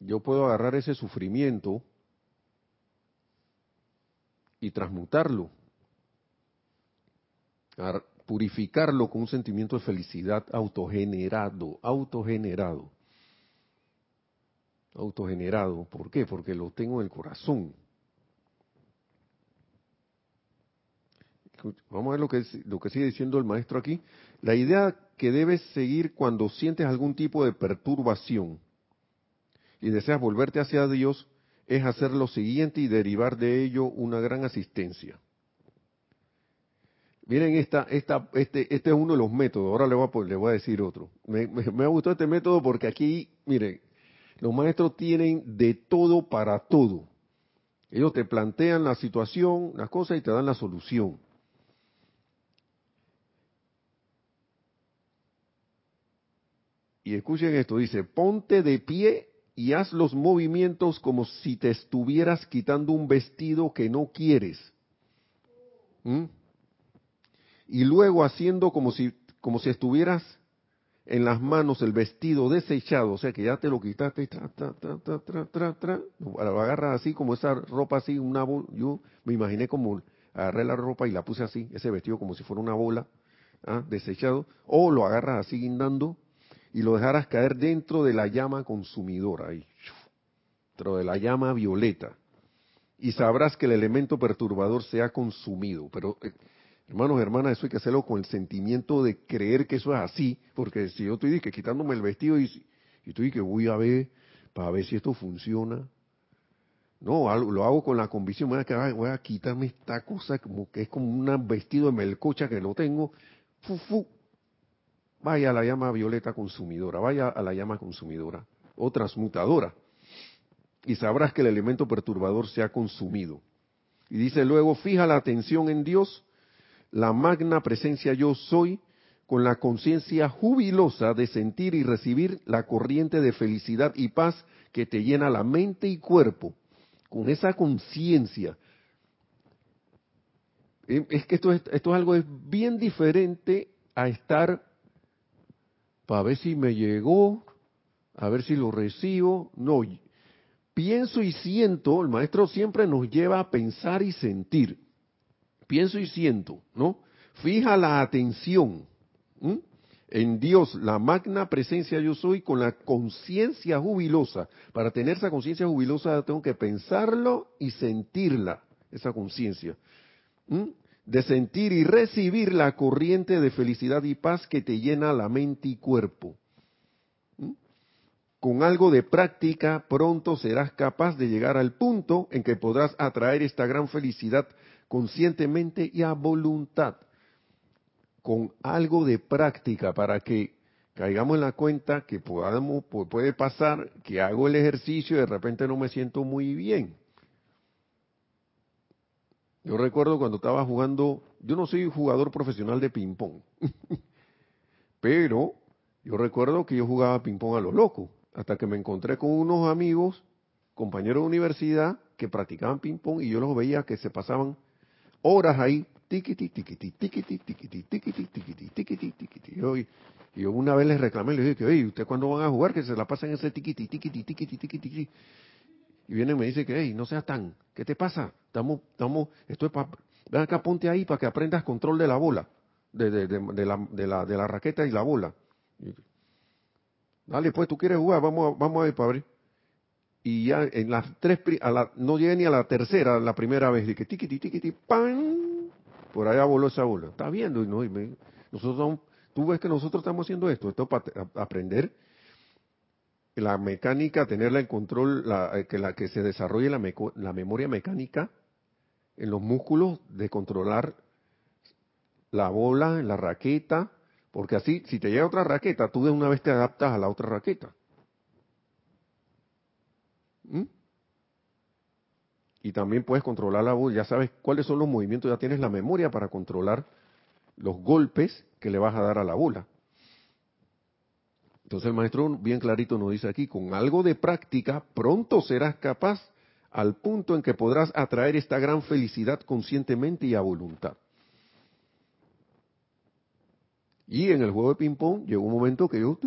[SPEAKER 1] yo puedo agarrar ese sufrimiento y transmutarlo, purificarlo con un sentimiento de felicidad autogenerado, autogenerado. Autogenerado. ¿Por qué? Porque lo tengo en el corazón. vamos a ver lo que, lo que sigue diciendo el maestro aquí. La idea que debes seguir cuando sientes algún tipo de perturbación y deseas volverte hacia Dios es hacer lo siguiente y derivar de ello una gran asistencia. Miren, esta, esta, este, este es uno de los métodos. Ahora le voy a, decir otro. Me, me, ha gustado este método porque aquí, miren, los maestros tienen de todo para todo. Ellos te plantean la situación, las cosas y te dan la solución. Y escuchen esto, dice, ponte de pie y haz los movimientos como si te estuvieras quitando un vestido que no quieres. ¿Mm? Y luego haciendo como si, como si estuvieras en las manos el vestido desechado, o sea que ya te lo quitaste, tra, tra, tra, lo agarras así como esa ropa así, una bola, yo me imaginé como agarré la ropa y la puse así, ese vestido como si fuera una bola, ¿ah? desechado, o lo agarras así guindando y lo dejaras caer dentro de la llama consumidora, dentro de la llama violeta, y sabrás que el elemento perturbador se ha consumido, pero... Eh, Hermanos, hermanas, eso hay que hacerlo con el sentimiento de creer que eso es así, porque si yo estoy que quitándome el vestido y, y que voy a ver para ver si esto funciona, no, lo hago con la convicción, voy a, voy a quitarme esta cosa como que es como un vestido de melcocha que lo tengo, fu, vaya a la llama violeta consumidora, vaya a la llama consumidora o transmutadora, y sabrás que el elemento perturbador se ha consumido. Y dice luego, fija la atención en Dios la magna presencia yo soy, con la conciencia jubilosa de sentir y recibir la corriente de felicidad y paz que te llena la mente y cuerpo, con esa conciencia. Eh, es que esto es, esto es algo bien diferente a estar para ver si me llegó, a ver si lo recibo. No, pienso y siento, el maestro siempre nos lleva a pensar y sentir pienso y siento, ¿no? Fija la atención en Dios, la magna presencia yo soy, con la conciencia jubilosa. Para tener esa conciencia jubilosa tengo que pensarlo y sentirla, esa conciencia. De sentir y recibir la corriente de felicidad y paz que te llena la mente y cuerpo. Con algo de práctica, pronto serás capaz de llegar al punto en que podrás atraer esta gran felicidad conscientemente y a voluntad, con algo de práctica para que caigamos en la cuenta que podamos, puede pasar que hago el ejercicio y de repente no me siento muy bien. Yo recuerdo cuando estaba jugando, yo no soy jugador profesional de ping-pong, pero yo recuerdo que yo jugaba ping-pong a lo loco, hasta que me encontré con unos amigos, compañeros de universidad, que practicaban ping-pong y yo los veía que se pasaban horas ahí, tiquiti, tiquiti, tiquiti, tiquiti, tiquiti, tiquiti, tiquiti, tiquiti. Y yo una vez les reclamé, les dije, oye, ¿ustedes cuándo van a jugar? Que se la pasan ese tiquiti, tiquiti, tiquiti, tiquiti, Y viene y me dice que, hey, no seas tan, ¿qué te pasa? Estamos, estamos, esto es para, ven acá, ponte ahí para que aprendas control de la bola, de, de, de, de la, la, la raqueta y la bola. Dale, pues, ¿tú quieres jugar? Vamos a, vamos a ir para abrir y ya en las tres, a la, no llegué ni a la tercera, la primera vez, que tiquiti, tiquiti, pan, por allá voló esa bola. Está viendo, y, no, y nosotros, tú ves que nosotros estamos haciendo esto, esto para aprender la mecánica, tenerla en control, la, eh, que la que se desarrolle la, la memoria mecánica en los músculos de controlar la bola, la raqueta, porque así, si te llega otra raqueta, tú de una vez te adaptas a la otra raqueta. ¿Mm? Y también puedes controlar la voz, ya sabes cuáles son los movimientos, ya tienes la memoria para controlar los golpes que le vas a dar a la bola. Entonces el maestro bien clarito nos dice aquí, con algo de práctica, pronto serás capaz al punto en que podrás atraer esta gran felicidad conscientemente y a voluntad. Y en el juego de ping-pong llegó un momento que yo,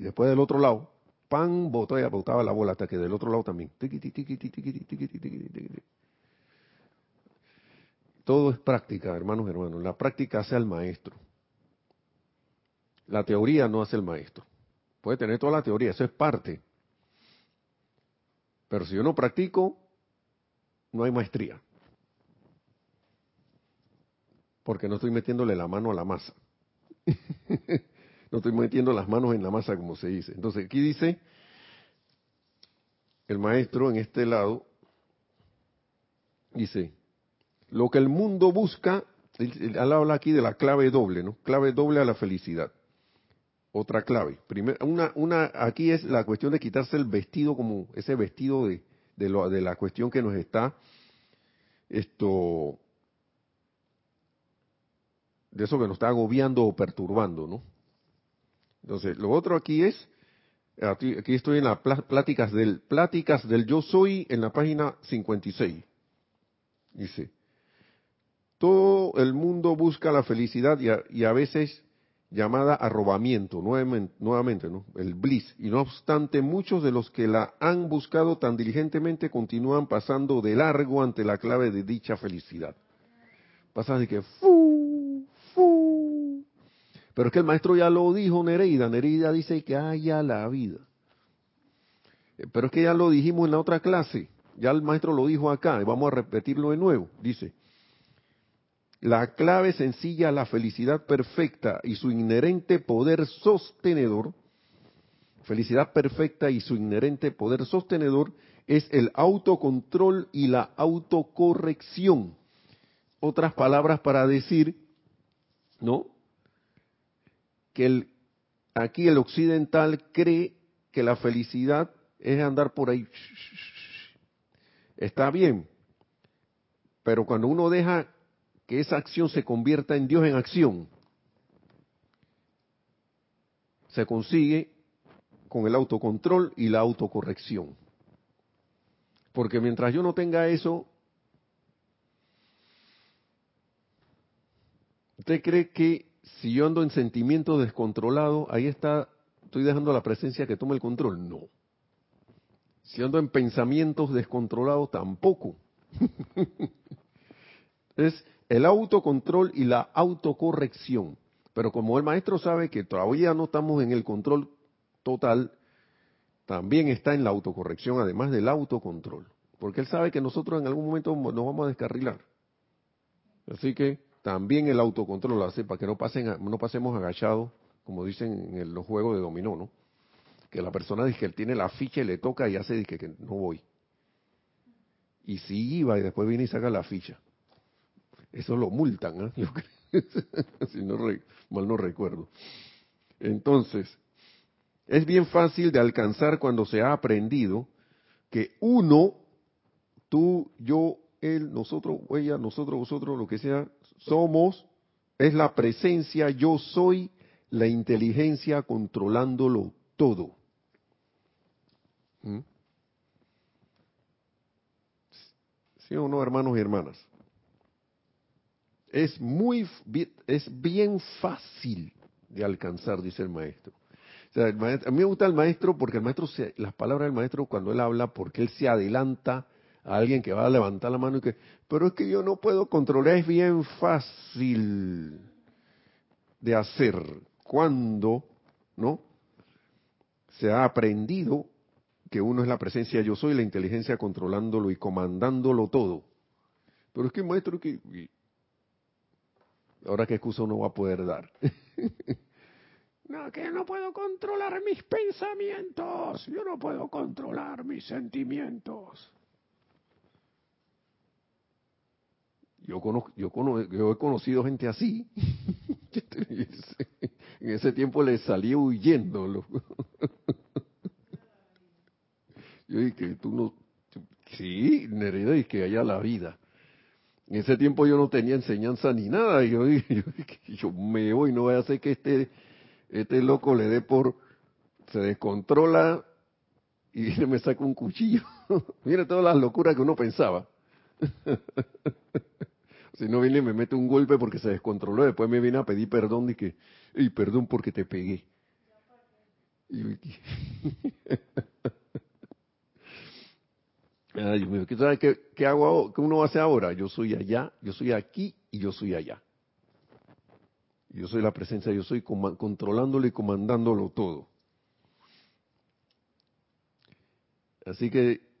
[SPEAKER 1] después del otro lado, pan, botó y botaba la bola hasta que del otro lado también. Todo es práctica, hermanos, hermanos. La práctica hace al maestro. La teoría no hace el maestro. Puede tener toda la teoría, eso es parte. Pero si yo no practico, no hay maestría. porque no estoy metiéndole la mano a la masa. no estoy metiendo las manos en la masa como se dice. Entonces aquí dice el maestro en este lado, dice, lo que el mundo busca, él habla aquí de la clave doble, ¿no? Clave doble a la felicidad. Otra clave. Primero, una, una, aquí es la cuestión de quitarse el vestido como ese vestido de, de, lo, de la cuestión que nos está esto de eso que nos está agobiando o perturbando, ¿no? Entonces, lo otro aquí es, aquí, estoy en las pláticas del, pláticas del yo soy en la página 56. Dice, todo el mundo busca la felicidad y a, y a veces llamada arrobamiento, nuevamente, nuevamente, ¿no? El bliss. Y no obstante, muchos de los que la han buscado tan diligentemente continúan pasando de largo ante la clave de dicha felicidad. Pasa de que fu, fu. Pero es que el maestro ya lo dijo Nereida. Nereida dice que haya la vida. Eh, pero es que ya lo dijimos en la otra clase. Ya el maestro lo dijo acá. Y vamos a repetirlo de nuevo. Dice, la clave sencilla a la felicidad perfecta y su inherente poder sostenedor, felicidad perfecta y su inherente poder sostenedor es el autocontrol y la autocorrección. Otras palabras para decir, ¿no? Que el, aquí el occidental cree que la felicidad es andar por ahí. Está bien, pero cuando uno deja que esa acción se convierta en Dios en acción, se consigue con el autocontrol y la autocorrección. Porque mientras yo no tenga eso, ¿usted cree que si yo ando en sentimientos descontrolados, ahí está, estoy dejando la presencia que tome el control? No. Si ando en pensamientos descontrolados, tampoco. es el autocontrol y la autocorrección. Pero como el maestro sabe que todavía no estamos en el control total, también está en la autocorrección, además del autocontrol. Porque él sabe que nosotros en algún momento nos vamos a descarrilar. Así que también el autocontrol lo hace para que no, pasen, no pasemos agachados, como dicen en los juegos de dominó, ¿no? Que la persona dice que él tiene la ficha y le toca y hace dice que no voy. Y si iba y después viene y saca la ficha. Eso lo multan, ¿eh? si no mal no recuerdo. Entonces, es bien fácil de alcanzar cuando se ha aprendido que uno, tú, yo, él, nosotros, ella, nosotros, vosotros, lo que sea, somos, es la presencia, yo soy la inteligencia controlándolo todo. ¿Mm? ¿Sí o no, hermanos y hermanas? Es muy, es bien fácil de alcanzar, dice el maestro. a mí me gusta el maestro porque el maestro, las palabras del maestro cuando él habla, porque él se adelanta a alguien que va a levantar la mano y que, pero es que yo no puedo controlar, es bien fácil de hacer cuando, ¿no? Se ha aprendido que uno es la presencia yo soy, la inteligencia controlándolo y comandándolo todo. Pero es que maestro, que Ahora qué excusa uno va a poder dar. no, que no puedo controlar mis pensamientos. Yo no puedo controlar mis sentimientos. Yo, conozco, yo, yo he conocido gente así. en ese tiempo le salí huyendo. yo dije, tú no... Sí, Nereida, y que haya la vida. En ese tiempo yo no tenía enseñanza ni nada. Yo, yo, me voy, no voy a hacer que este, este loco le dé por, se descontrola y me saca un cuchillo. Mira todas las locuras que uno pensaba. si no viene me mete un golpe porque se descontroló, después me viene a pedir perdón y que, y perdón porque te pegué. Y, ¿qué, sabe qué, hago, qué uno hace ahora? Yo soy allá, yo soy aquí y yo soy allá. Yo soy la presencia, yo soy controlándolo y comandándolo todo. Así que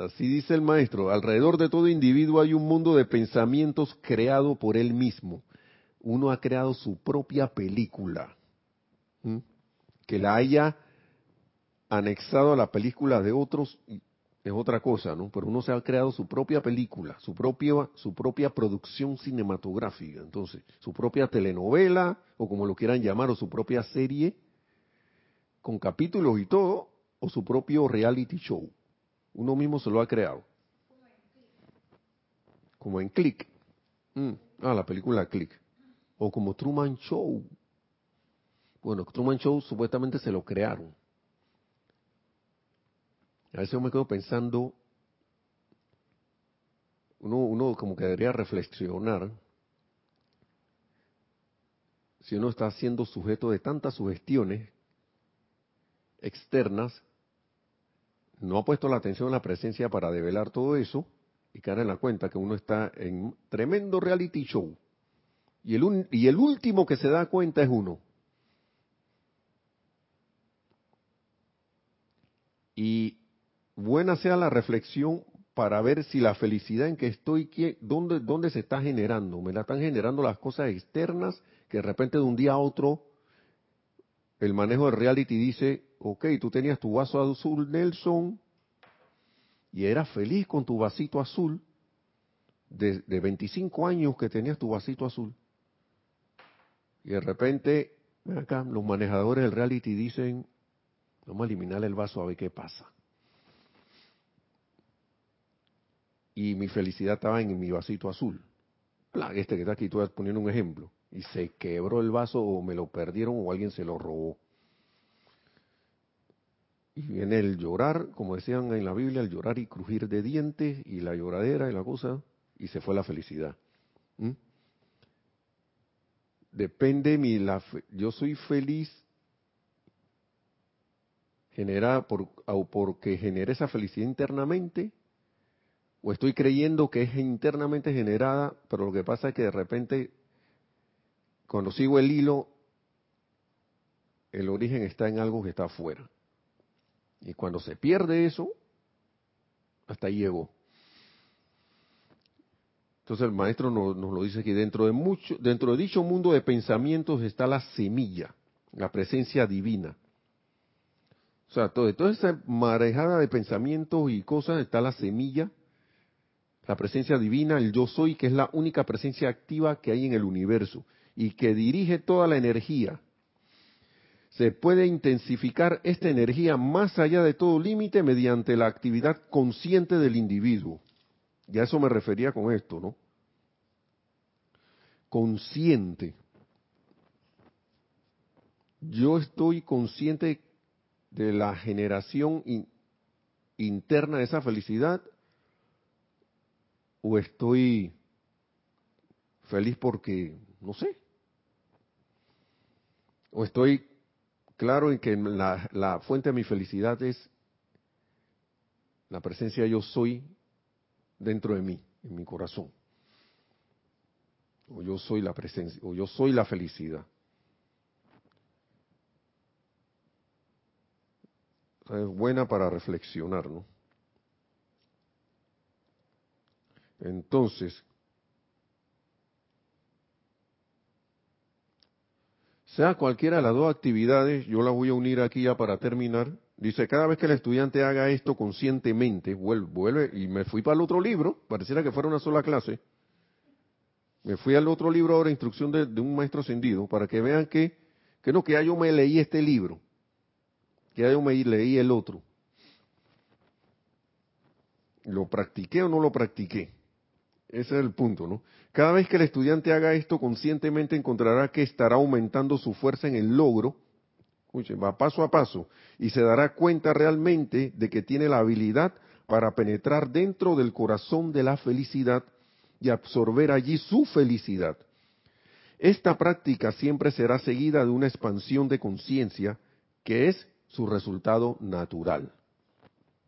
[SPEAKER 1] Así dice el maestro, alrededor de todo individuo hay un mundo de pensamientos creado por él mismo. Uno ha creado su propia película. Que la haya anexado a la película de otros es otra cosa, ¿no? Pero uno se ha creado su propia película, su propia, su propia producción cinematográfica, entonces, su propia telenovela, o como lo quieran llamar, o su propia serie, con capítulos y todo, o su propio reality show. Uno mismo se lo ha creado. Como en Click. Mm. Ah, la película Click. O como Truman Show. Bueno, Truman Show supuestamente se lo crearon. A veces me quedo pensando, uno, uno como que debería reflexionar si uno está siendo sujeto de tantas sugestiones externas, no ha puesto la atención en la presencia para develar todo eso y caer en la cuenta que uno está en tremendo reality show. Y el, y el último que se da cuenta es uno. Y buena sea la reflexión para ver si la felicidad en que estoy, dónde, dónde se está generando. Me la están generando las cosas externas que de repente de un día a otro el manejo de reality dice, ok, tú tenías tu vaso azul Nelson y eras feliz con tu vasito azul de, de 25 años que tenías tu vasito azul. Y de repente, acá, los manejadores del reality dicen, vamos a eliminar el vaso a ver qué pasa. Y mi felicidad estaba en mi vasito azul. Este que está aquí, estoy poniendo un ejemplo. Y se quebró el vaso o me lo perdieron o alguien se lo robó. Y viene el llorar, como decían en la Biblia, el llorar y crujir de dientes y la lloradera y la cosa, y se fue la felicidad. ¿Mm? Depende mi, la, yo soy feliz genera por, porque generé esa felicidad internamente o estoy creyendo que es internamente generada, pero lo que pasa es que de repente, cuando sigo el hilo, el origen está en algo que está afuera. Y cuando se pierde eso, hasta ahí llegó. Entonces el maestro nos, lo dice aquí, dentro de, mucho, dentro de dicho mundo de pensamientos está la semilla, la presencia divina. O sea, toda esa marejada de pensamientos y cosas está la semilla la presencia divina, el yo soy, que es la única presencia activa que hay en el universo y que dirige toda la energía. Se puede intensificar esta energía más allá de todo límite mediante la actividad consciente del individuo. Y a eso me refería con esto, ¿no? Consciente. Yo estoy consciente de la generación interna de esa felicidad o estoy feliz porque, no sé, o estoy claro en que la, fuente de mi felicidad es la presencia yo soy dentro de mí, en mi corazón. O yo soy la presencia, o yo soy la felicidad. Es buena para reflexionar, ¿no? Entonces, sea cualquiera de las dos actividades, yo las voy a unir aquí ya para terminar. Dice, cada vez que el estudiante haga esto conscientemente, vuelve, y me fui para el otro libro, pareciera que fuera una sola clase. Me fui al otro libro ahora, instrucción de, un maestro ascendido, para que vean que, que no, que ya yo me leí este libro, que ya yo me leí el otro. ¿Lo practiqué o no lo practiqué? Ese es el punto, ¿no? Cada vez que el estudiante haga esto conscientemente encontrará que estará aumentando su fuerza en el logro, escuchen, va paso a paso, y se dará cuenta realmente de que tiene la habilidad para penetrar dentro del corazón de la felicidad y absorber allí su felicidad. Esta práctica siempre será seguida de una expansión de conciencia que es su resultado natural.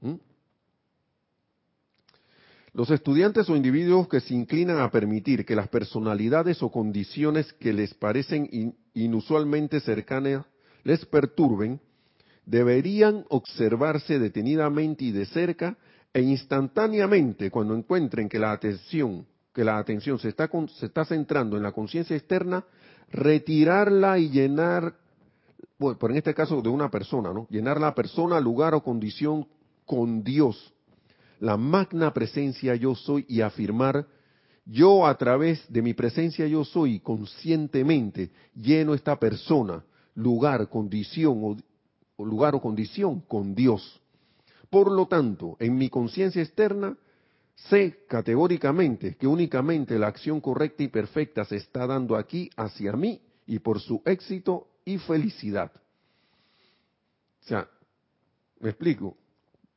[SPEAKER 1] ¿Mm? Los estudiantes o individuos que se inclinan a permitir que las personalidades o condiciones que les parecen inusualmente cercanas les perturben, deberían observarse detenidamente y de cerca E instantáneamente, cuando encuentren que la atención, que la atención se está, se está centrando en la conciencia externa, retirarla y llenar, bueno, en este caso de una persona, ¿no? Llenar la persona, lugar o condición con Dios, la magna presencia yo soy y afirmar yo a través de mi presencia yo soy conscientemente lleno esta persona, lugar, condición o, lugar o condición con Dios. Por lo tanto, en mi conciencia externa sé categóricamente que únicamente la acción correcta y perfecta se está dando aquí hacia mí y por su éxito y felicidad. O sea, me explico,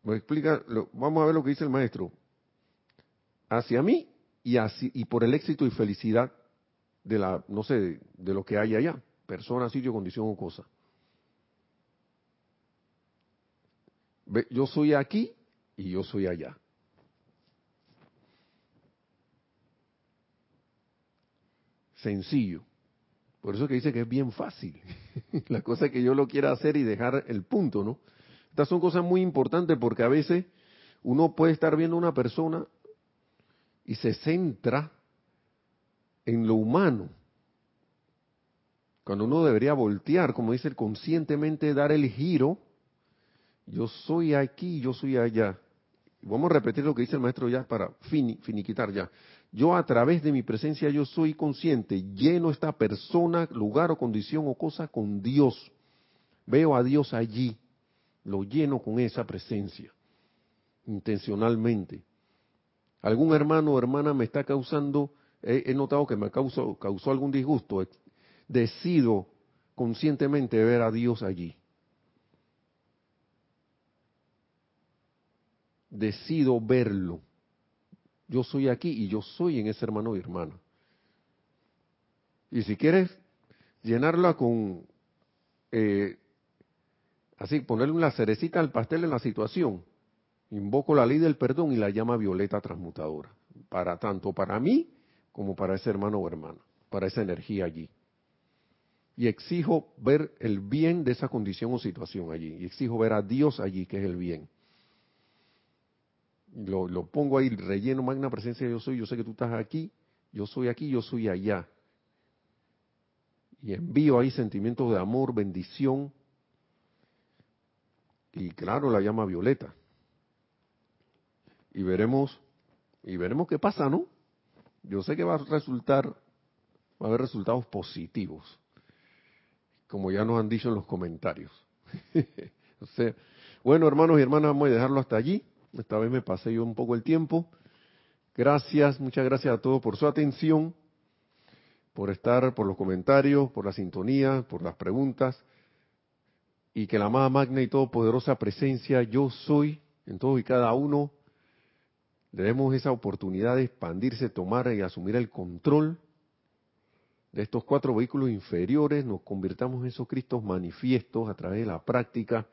[SPEAKER 1] me explica, vamos a ver lo que dice el maestro. Hacia mí y, así, y por el éxito y felicidad de la, no sé, de, lo que hay allá, persona, sitio, condición o cosa. Yo soy aquí y yo soy allá. Sencillo. Por eso que dice que es bien fácil. La cosa que yo lo quiera hacer y dejar el punto, ¿no? Estas son cosas muy importantes porque a veces uno puede estar viendo una persona y se centra en lo humano. Cuando uno debería voltear, como dice, conscientemente dar el giro, yo soy aquí, yo soy allá. Vamos a repetir lo que dice el maestro ya para finiquitar ya. Yo a través de mi presencia yo soy consciente, lleno esta persona, lugar o condición o cosa con Dios. Veo a Dios allí, lo lleno con esa presencia, intencionalmente algún hermano o hermana me está causando, he, notado que me causó, causó algún disgusto, decido conscientemente ver a Dios allí. Decido verlo. Yo soy aquí y yo soy en ese hermano y hermana. Y si quieres llenarla con, eh, así, ponerle una cerecita al pastel en la situación, Invoco la ley del perdón y la llama violeta transmutadora, para tanto para mí como para ese hermano o hermana, para esa energía allí. Y exijo ver el bien de esa condición o situación allí. Y exijo ver a Dios allí, que es el bien. Lo, pongo ahí, relleno, magna presencia, yo soy, yo sé que tú estás aquí, yo soy aquí, yo soy allá. Y envío ahí sentimientos de amor, bendición. Y claro, la llama violeta y veremos y veremos qué pasa, ¿no? Yo sé que va a resultar va a haber resultados positivos, como ya nos han dicho en los comentarios. bueno, hermanos y hermanas, vamos a dejarlo hasta allí. Esta vez me pasé yo un poco el tiempo. Gracias, muchas gracias a todos por su atención, por estar, por los comentarios, por la sintonía, por las preguntas. Y que la más magna y todopoderosa presencia yo soy en todos y cada uno debemos esa oportunidad de expandirse, tomar y asumir el control de estos cuatro vehículos inferiores, nos convirtamos en esos Cristos manifiestos a través de la práctica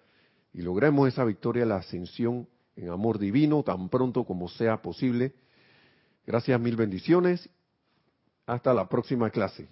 [SPEAKER 1] y logremos esa victoria, la ascensión en amor divino tan pronto como sea posible. Gracias, mil bendiciones. Hasta la próxima clase.